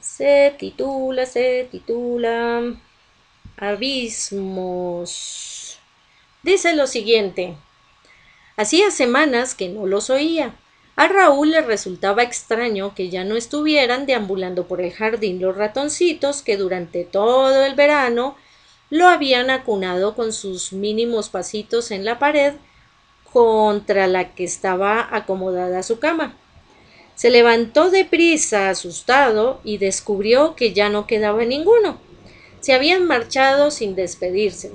Se titula, se titula Abismos. Dice lo siguiente. Hacía semanas que no los oía. A Raúl le resultaba extraño que ya no estuvieran deambulando por el jardín los ratoncitos que durante todo el verano lo habían acunado con sus mínimos pasitos en la pared contra la que estaba acomodada su cama. Se levantó deprisa, asustado, y descubrió que ya no quedaba ninguno. Se habían marchado sin despedirse.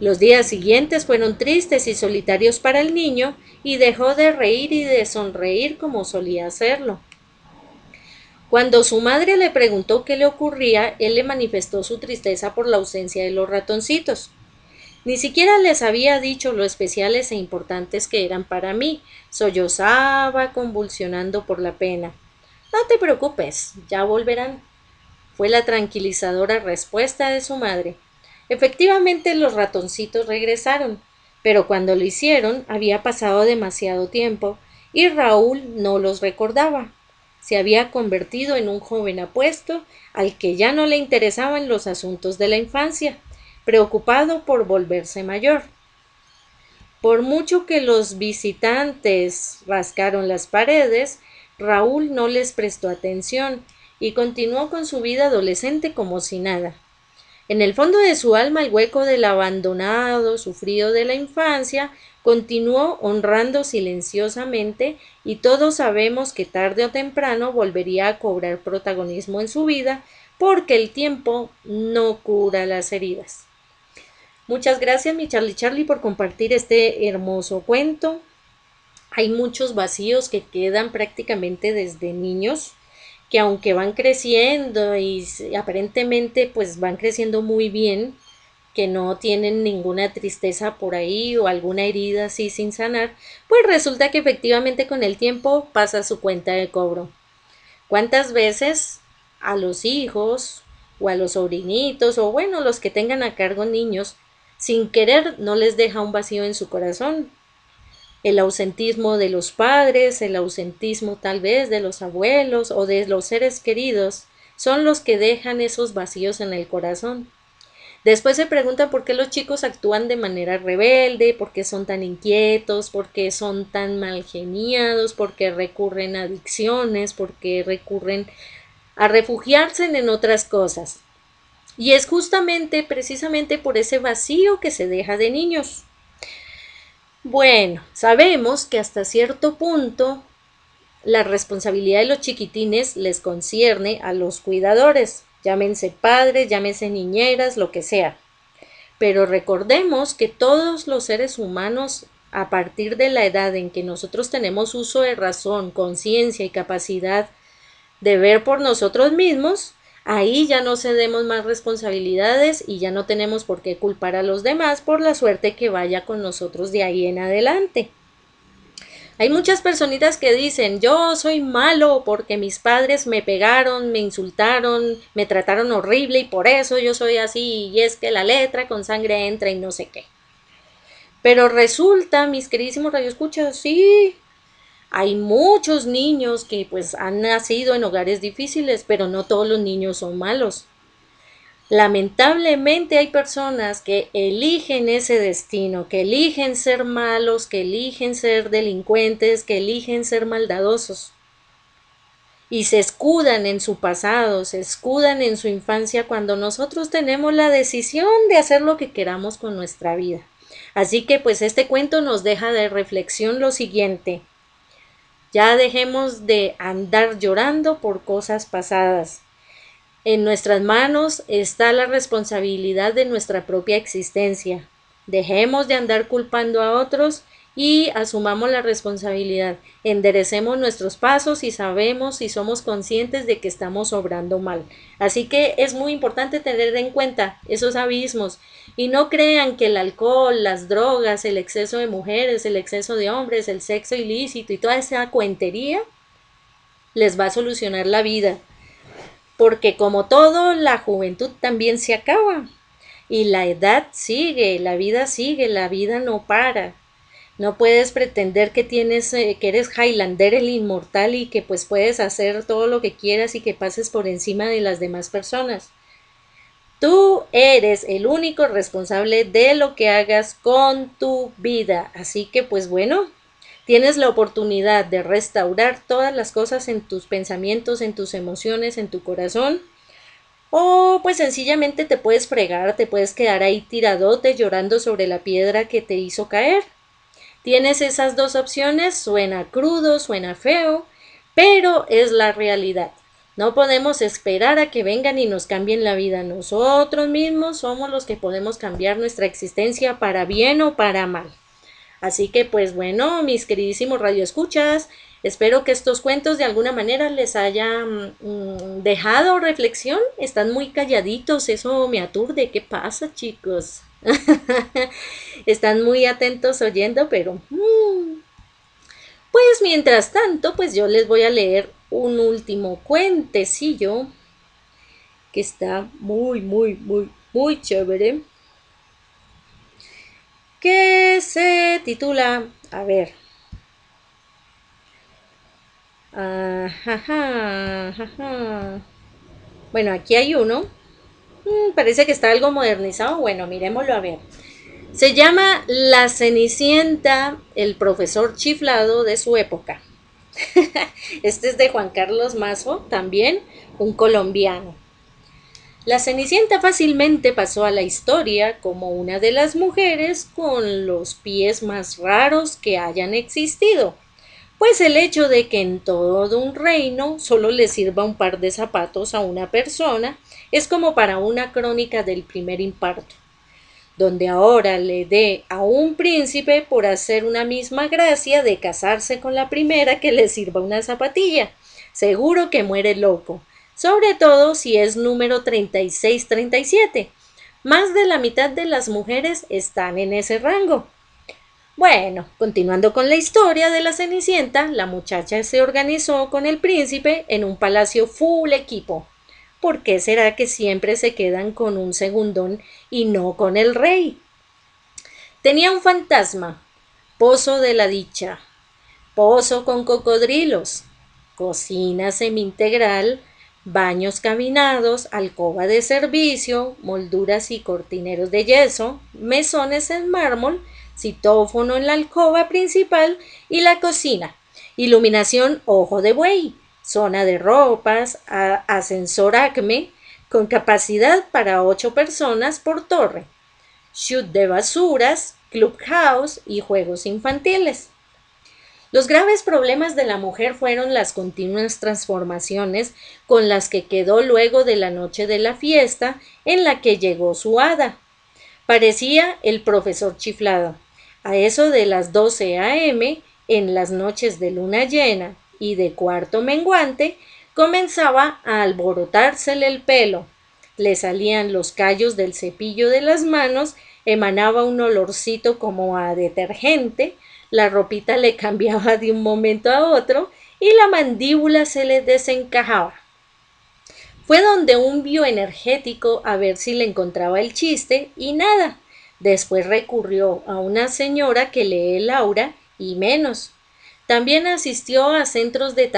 Los días siguientes fueron tristes y solitarios para el niño, y dejó de reír y de sonreír como solía hacerlo. Cuando su madre le preguntó qué le ocurría, él le manifestó su tristeza por la ausencia de los ratoncitos. Ni siquiera les había dicho lo especiales e importantes que eran para mí. Sollozaba, convulsionando por la pena. No te preocupes, ya volverán. Fue la tranquilizadora respuesta de su madre. Efectivamente los ratoncitos regresaron, pero cuando lo hicieron había pasado demasiado tiempo y Raúl no los recordaba se había convertido en un joven apuesto al que ya no le interesaban los asuntos de la infancia, preocupado por volverse mayor. Por mucho que los visitantes rascaron las paredes, Raúl no les prestó atención y continuó con su vida adolescente como si nada. En el fondo de su alma el hueco del abandonado, sufrido de la infancia, continuó honrando silenciosamente y todos sabemos que tarde o temprano volvería a cobrar protagonismo en su vida porque el tiempo no cura las heridas. Muchas gracias mi Charlie Charlie por compartir este hermoso cuento. Hay muchos vacíos que quedan prácticamente desde niños que aunque van creciendo y aparentemente pues van creciendo muy bien, que no tienen ninguna tristeza por ahí o alguna herida así sin sanar, pues resulta que efectivamente con el tiempo pasa su cuenta de cobro. ¿Cuántas veces a los hijos o a los sobrinitos o bueno, los que tengan a cargo niños, sin querer no les deja un vacío en su corazón? El ausentismo de los padres, el ausentismo tal vez de los abuelos o de los seres queridos, son los que dejan esos vacíos en el corazón. Después se preguntan por qué los chicos actúan de manera rebelde, por qué son tan inquietos, por qué son tan mal geniados, por qué recurren a adicciones, por qué recurren a refugiarse en otras cosas. Y es justamente, precisamente por ese vacío que se deja de niños. Bueno, sabemos que hasta cierto punto la responsabilidad de los chiquitines les concierne a los cuidadores, llámense padres, llámense niñeras, lo que sea. Pero recordemos que todos los seres humanos, a partir de la edad en que nosotros tenemos uso de razón, conciencia y capacidad de ver por nosotros mismos, ahí ya no cedemos más responsabilidades y ya no tenemos por qué culpar a los demás por la suerte que vaya con nosotros de ahí en adelante. Hay muchas personitas que dicen, yo soy malo porque mis padres me pegaron, me insultaron, me trataron horrible y por eso yo soy así y es que la letra con sangre entra y no sé qué. Pero resulta, mis queridísimos radioescuchas, sí, hay muchos niños que pues han nacido en hogares difíciles, pero no todos los niños son malos. Lamentablemente hay personas que eligen ese destino, que eligen ser malos, que eligen ser delincuentes, que eligen ser maldadosos. Y se escudan en su pasado, se escudan en su infancia cuando nosotros tenemos la decisión de hacer lo que queramos con nuestra vida. Así que pues este cuento nos deja de reflexión lo siguiente. Ya dejemos de andar llorando por cosas pasadas. En nuestras manos está la responsabilidad de nuestra propia existencia. Dejemos de andar culpando a otros y asumamos la responsabilidad. Enderecemos nuestros pasos y sabemos y somos conscientes de que estamos obrando mal. Así que es muy importante tener en cuenta esos abismos y no crean que el alcohol, las drogas, el exceso de mujeres, el exceso de hombres, el sexo ilícito y toda esa cuentería les va a solucionar la vida. Porque como todo, la juventud también se acaba. Y la edad sigue, la vida sigue, la vida no para. No puedes pretender que tienes, eh, que eres Highlander el inmortal y que pues puedes hacer todo lo que quieras y que pases por encima de las demás personas. Tú eres el único responsable de lo que hagas con tu vida. Así que pues bueno, tienes la oportunidad de restaurar todas las cosas en tus pensamientos, en tus emociones, en tu corazón. O pues sencillamente te puedes fregar, te puedes quedar ahí tiradote llorando sobre la piedra que te hizo caer. Tienes esas dos opciones, suena crudo, suena feo, pero es la realidad. No podemos esperar a que vengan y nos cambien la vida. Nosotros mismos somos los que podemos cambiar nuestra existencia para bien o para mal. Así que pues bueno, mis queridísimos radioescuchas, espero que estos cuentos de alguna manera les hayan mm, dejado reflexión. Están muy calladitos, eso me aturde. ¿Qué pasa, chicos? Están muy atentos oyendo, pero... Mm. Pues mientras tanto, pues yo les voy a leer un último cuentecillo que está muy, muy, muy, muy chévere. Que se titula, a ver. Bueno, aquí hay uno Mm, parece que está algo modernizado. Bueno, miremoslo a ver. Se llama La Cenicienta, el profesor chiflado de su época. este es de Juan Carlos Mazo, también un colombiano. La Cenicienta fácilmente pasó a la historia como una de las mujeres con los pies más raros que hayan existido, pues el hecho de que en todo un reino solo le sirva un par de zapatos a una persona es como para una crónica del primer imparto, donde ahora le dé a un príncipe por hacer una misma gracia de casarse con la primera que le sirva una zapatilla. Seguro que muere loco, sobre todo si es número 3637. Más de la mitad de las mujeres están en ese rango. Bueno, continuando con la historia de la Cenicienta, la muchacha se organizó con el príncipe en un palacio full equipo. ¿Por qué será que siempre se quedan con un segundón y no con el rey? Tenía un fantasma, pozo de la dicha, pozo con cocodrilos, cocina semi-integral, baños caminados, alcoba de servicio, molduras y cortineros de yeso, mesones en mármol, citófono en la alcoba principal y la cocina, iluminación ojo de buey, zona de ropas, ascensor Acme, con capacidad para ocho personas por torre, shoot de basuras, clubhouse y juegos infantiles. Los graves problemas de la mujer fueron las continuas transformaciones con las que quedó luego de la noche de la fiesta en la que llegó su hada. Parecía el profesor chiflado. A eso de las 12 a.m., en las noches de luna llena, y de cuarto menguante comenzaba a alborotársele el pelo. Le salían los callos del cepillo de las manos, emanaba un olorcito como a detergente, la ropita le cambiaba de un momento a otro y la mandíbula se le desencajaba. Fue donde un bioenergético a ver si le encontraba el chiste y nada. Después recurrió a una señora que lee Laura y menos. También asistió a centros de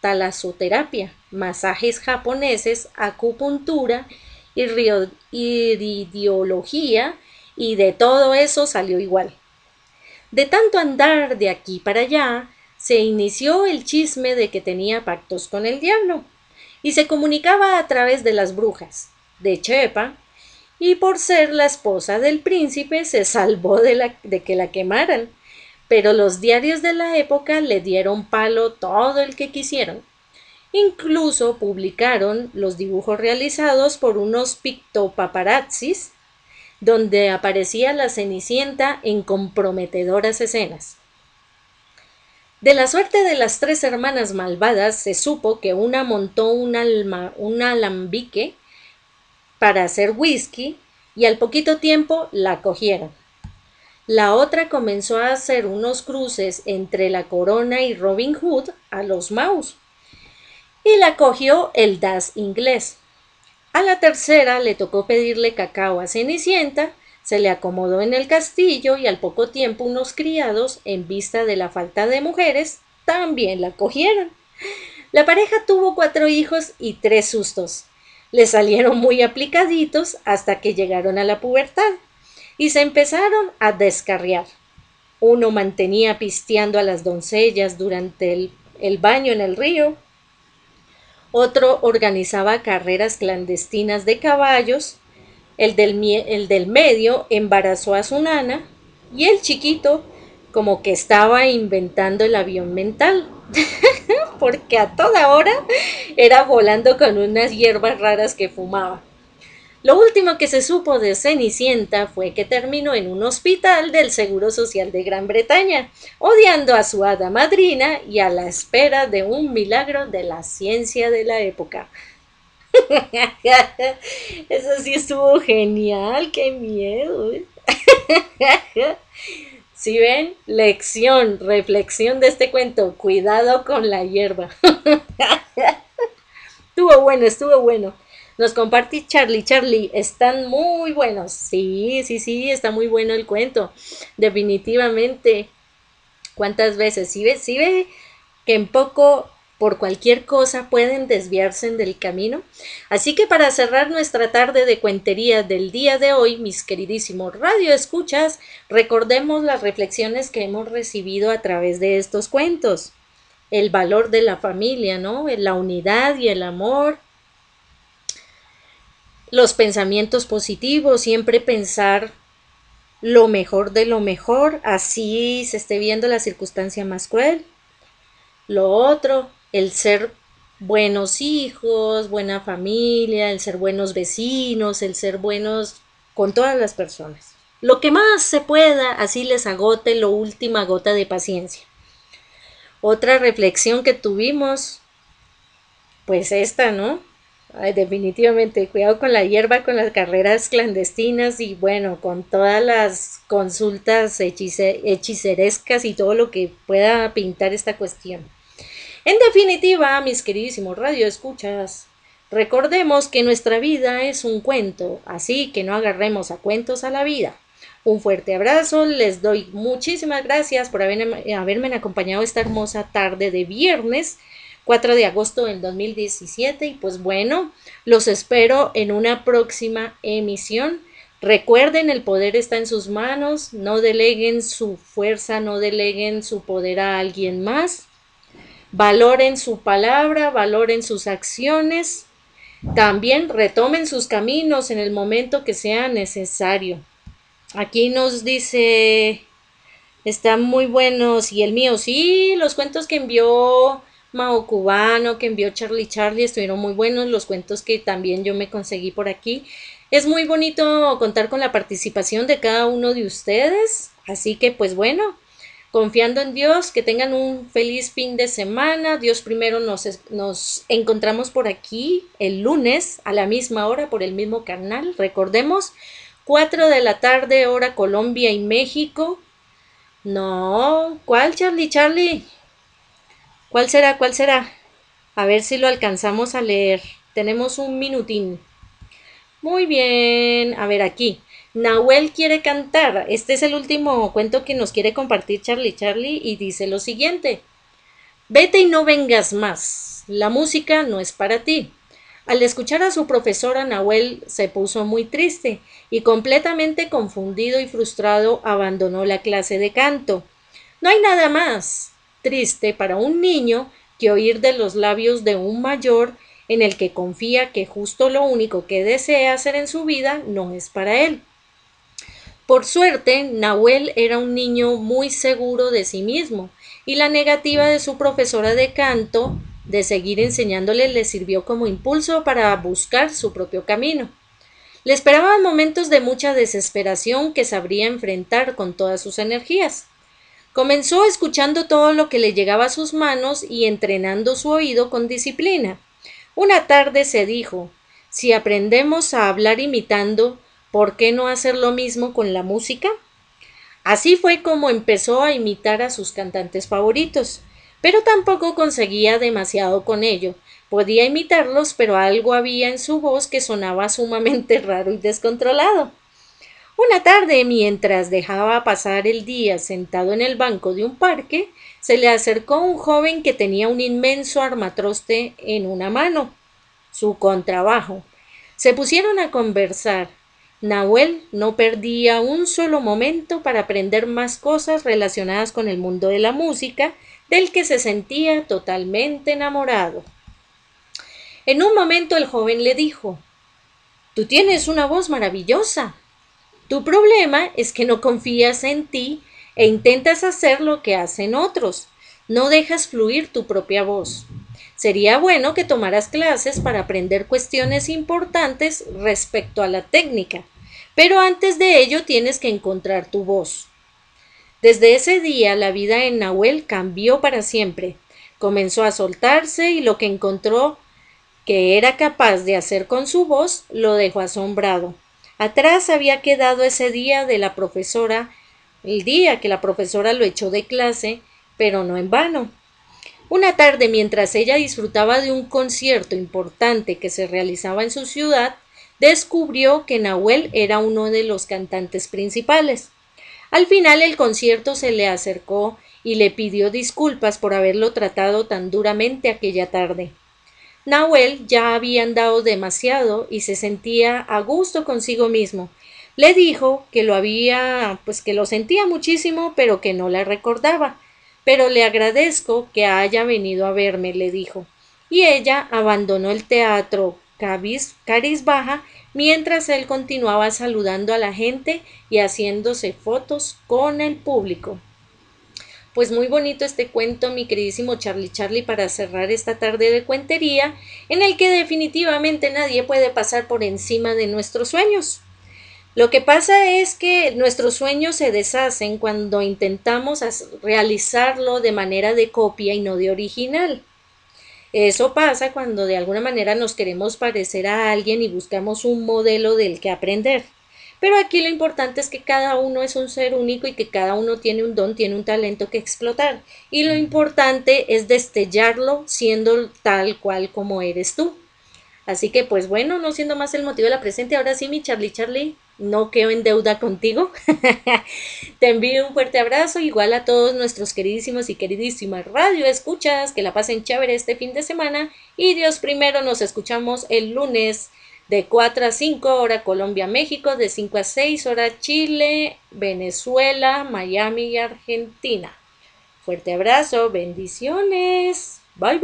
talasoterapia, masajes japoneses, acupuntura, iridiología y de todo eso salió igual. De tanto andar de aquí para allá, se inició el chisme de que tenía pactos con el diablo y se comunicaba a través de las brujas de Chepa y por ser la esposa del príncipe se salvó de que la quemaran. Pero los diarios de la época le dieron palo todo el que quisieron. Incluso publicaron los dibujos realizados por unos pictopaparazzis donde aparecía la Cenicienta en comprometedoras escenas. De la suerte de las tres hermanas malvadas se supo que una montó un, un alambique para hacer whisky y al poquito tiempo la cogieron. La otra comenzó a hacer unos cruces entre la corona y Robin Hood a los Maus y la cogió el Das inglés. A la tercera le tocó pedirle cacao a Cenicienta, se le acomodó en el castillo y al poco tiempo unos criados, en vista de la falta de mujeres, también la cogieron. La pareja tuvo cuatro hijos y tres sustos. Le salieron muy aplicaditos hasta que llegaron a la pubertad y se empezaron a descarriar. Uno mantenía pisteando a las doncellas durante el, el baño en el río, otro organizaba carreras clandestinas de caballos, el del, el del medio embarazó a su nana y el chiquito como que estaba inventando el avión mental, porque a toda hora era volando con unas hierbas raras que fumaba. Lo último que se supo de Cenicienta fue que terminó en un hospital del Seguro Social de Gran Bretaña, odiando a su hada madrina y a la espera de un milagro de la ciencia de la época. Eso sí estuvo genial, qué miedo. Si ven, lección, reflexión de este cuento, cuidado con la hierba. estuvo bueno, estuvo bueno. Nos comparte Charlie. Charlie, están muy buenos. Sí, sí, sí, está muy bueno el cuento. Definitivamente. ¿Cuántas veces? ¿Sí ve, sí ve que en poco por cualquier cosa pueden desviarse del camino. Así que para cerrar nuestra tarde de cuentería del día de hoy, mis queridísimos radio escuchas, recordemos las reflexiones que hemos recibido a través de estos cuentos. El valor de la familia, ¿no? La unidad y el amor, los pensamientos positivos, siempre pensar lo mejor de lo mejor, así se esté viendo la circunstancia más cruel. Lo otro, el ser buenos hijos, buena familia, el ser buenos vecinos, el ser buenos con todas las personas. Lo que más se pueda, así les agote la última gota de paciencia. Otra reflexión que tuvimos, pues esta, ¿no? Definitivamente, cuidado con la hierba, con las carreras clandestinas y bueno, con todas las consultas hechicerescas y todo lo que pueda pintar esta cuestión. En definitiva, mis queridísimos radioescuchas, recordemos que nuestra vida es un cuento, así que no agarremos a cuentos a la vida. Un fuerte abrazo, les doy muchísimas gracias por haberme acompañado esta hermosa tarde de viernes 4 de agosto del 2017 y pues bueno, los espero en una próxima emisión. Recuerden, el poder está en sus manos, no deleguen su fuerza, no deleguen su poder a alguien más. Valoren su palabra, valoren sus acciones. También retomen sus caminos en el momento que sea necesario. Aquí nos dice, están muy buenos y el mío, sí, los cuentos que envió Mao Cubano que envió Charlie Charlie estuvieron muy buenos, los cuentos que también yo me conseguí por aquí. Es muy bonito contar con la participación de cada uno de ustedes, así que pues bueno, confiando en Dios, que tengan un feliz fin de semana. Dios primero nos, nos encontramos por aquí el lunes a la misma hora por el mismo canal. Recordemos, 4 de la tarde hora Colombia y México. No, ¿cuál Charlie Charlie? ¿Cuál será? ¿Cuál será? A ver si lo alcanzamos a leer. Tenemos un minutín. Muy bien. A ver aquí. Nahuel quiere cantar. Este es el último cuento que nos quiere compartir Charlie Charlie y dice lo siguiente. Vete y no vengas más. La música no es para ti. Al escuchar a su profesora, Nahuel se puso muy triste y completamente confundido y frustrado abandonó la clase de canto. No hay nada más triste para un niño que oír de los labios de un mayor en el que confía que justo lo único que desea hacer en su vida no es para él. Por suerte, Nahuel era un niño muy seguro de sí mismo, y la negativa de su profesora de canto de seguir enseñándole le sirvió como impulso para buscar su propio camino. Le esperaban momentos de mucha desesperación que sabría enfrentar con todas sus energías. Comenzó escuchando todo lo que le llegaba a sus manos y entrenando su oído con disciplina. Una tarde se dijo si aprendemos a hablar imitando, ¿por qué no hacer lo mismo con la música? Así fue como empezó a imitar a sus cantantes favoritos, pero tampoco conseguía demasiado con ello. Podía imitarlos, pero algo había en su voz que sonaba sumamente raro y descontrolado. Una tarde, mientras dejaba pasar el día sentado en el banco de un parque, se le acercó un joven que tenía un inmenso armatroste en una mano, su contrabajo. Se pusieron a conversar. Nahuel no perdía un solo momento para aprender más cosas relacionadas con el mundo de la música, del que se sentía totalmente enamorado. En un momento el joven le dijo Tú tienes una voz maravillosa. Tu problema es que no confías en ti e intentas hacer lo que hacen otros. No dejas fluir tu propia voz. Sería bueno que tomaras clases para aprender cuestiones importantes respecto a la técnica, pero antes de ello tienes que encontrar tu voz. Desde ese día la vida en Nahuel cambió para siempre. Comenzó a soltarse y lo que encontró que era capaz de hacer con su voz lo dejó asombrado. Atrás había quedado ese día de la profesora, el día que la profesora lo echó de clase, pero no en vano. Una tarde, mientras ella disfrutaba de un concierto importante que se realizaba en su ciudad, descubrió que Nahuel era uno de los cantantes principales. Al final el concierto se le acercó y le pidió disculpas por haberlo tratado tan duramente aquella tarde. Nahuel ya había andado demasiado y se sentía a gusto consigo mismo. Le dijo que lo había, pues que lo sentía muchísimo, pero que no la recordaba. Pero le agradezco que haya venido a verme, le dijo. Y ella abandonó el teatro cariz baja mientras él continuaba saludando a la gente y haciéndose fotos con el público. Pues muy bonito este cuento, mi queridísimo Charlie Charlie, para cerrar esta tarde de cuentería, en el que definitivamente nadie puede pasar por encima de nuestros sueños. Lo que pasa es que nuestros sueños se deshacen cuando intentamos realizarlo de manera de copia y no de original. Eso pasa cuando de alguna manera nos queremos parecer a alguien y buscamos un modelo del que aprender. Pero aquí lo importante es que cada uno es un ser único y que cada uno tiene un don, tiene un talento que explotar. Y lo importante es destellarlo siendo tal cual como eres tú. Así que pues bueno, no siendo más el motivo de la presente, ahora sí mi Charlie Charlie, no quedo en deuda contigo. Te envío un fuerte abrazo, igual a todos nuestros queridísimos y queridísimas radio escuchas, que la pasen chévere este fin de semana y Dios primero nos escuchamos el lunes de 4 a 5 hora Colombia, México, de 5 a 6 hora Chile, Venezuela, Miami y Argentina. Fuerte abrazo, bendiciones. Bye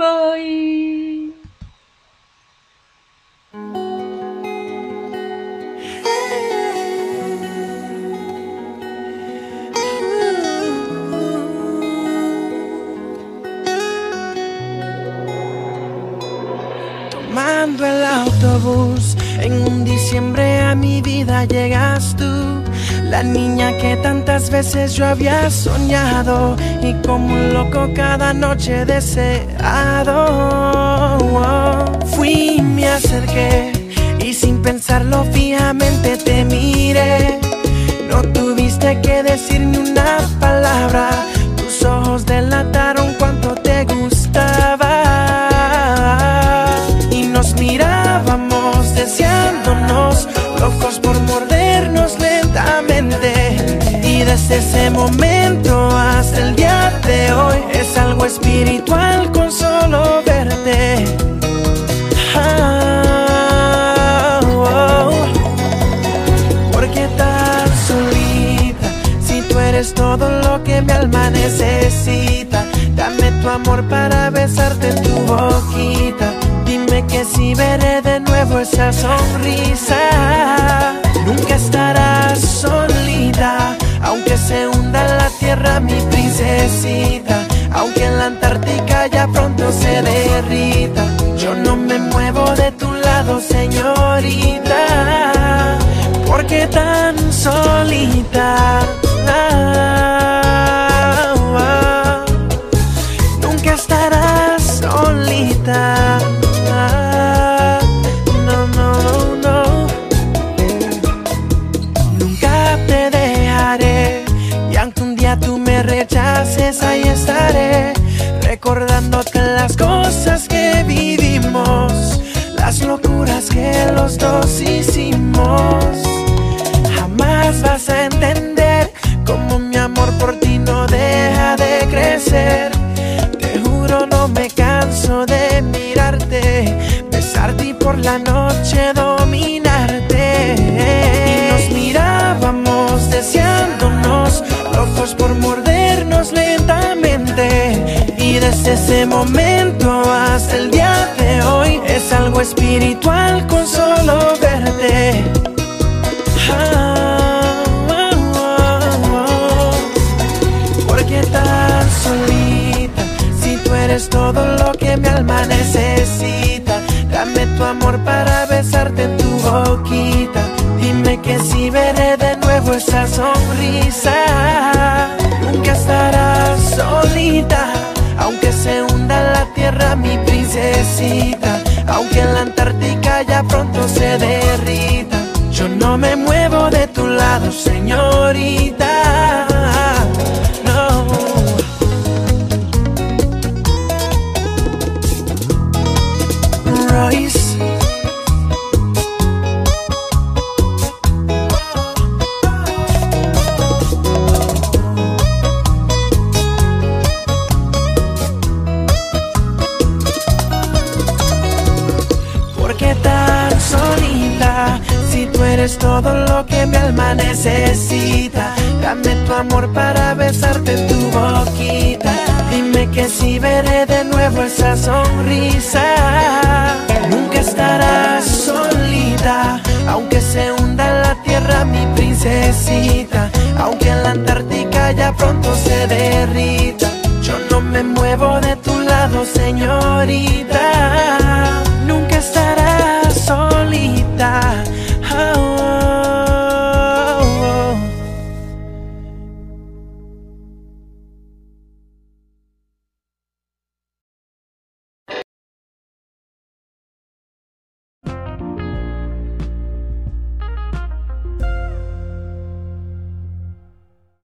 bye. En un diciembre a mi vida llegas tú. La niña que tantas veces yo había soñado y como un loco cada noche deseado. Fui, me acerqué y sin pensarlo fijamente te miré. No tuviste que decir momento hasta el día de hoy es algo espiritual con solo verte. Ah, oh. ¿Por qué tan solita? Si tú eres todo lo que mi alma necesita. Dame tu amor para besarte tu boquita. Dime que si veré de nuevo esa sonrisa. Nunca solita, aunque se hunda la tierra mi princesita. Aunque en la Antártica ya pronto se derrita, yo no me muevo de tu lado, señorita. Porque tan solita. nunca por la noche dominarte. Y nos mirábamos deseándonos, locos por mordernos lentamente. Y desde ese momento hasta el día de hoy es algo espiritual con solo verte. Porque tan solita, si tú eres todo lo que mi alma necesita, para besarte en tu boquita. Dime que si veré de nuevo esa sonrisa, nunca estarás solita, aunque se hunda la tierra mi princesita, aunque en la Antártica ya pronto se derrita. Yo no me muevo de tu lado, señorita.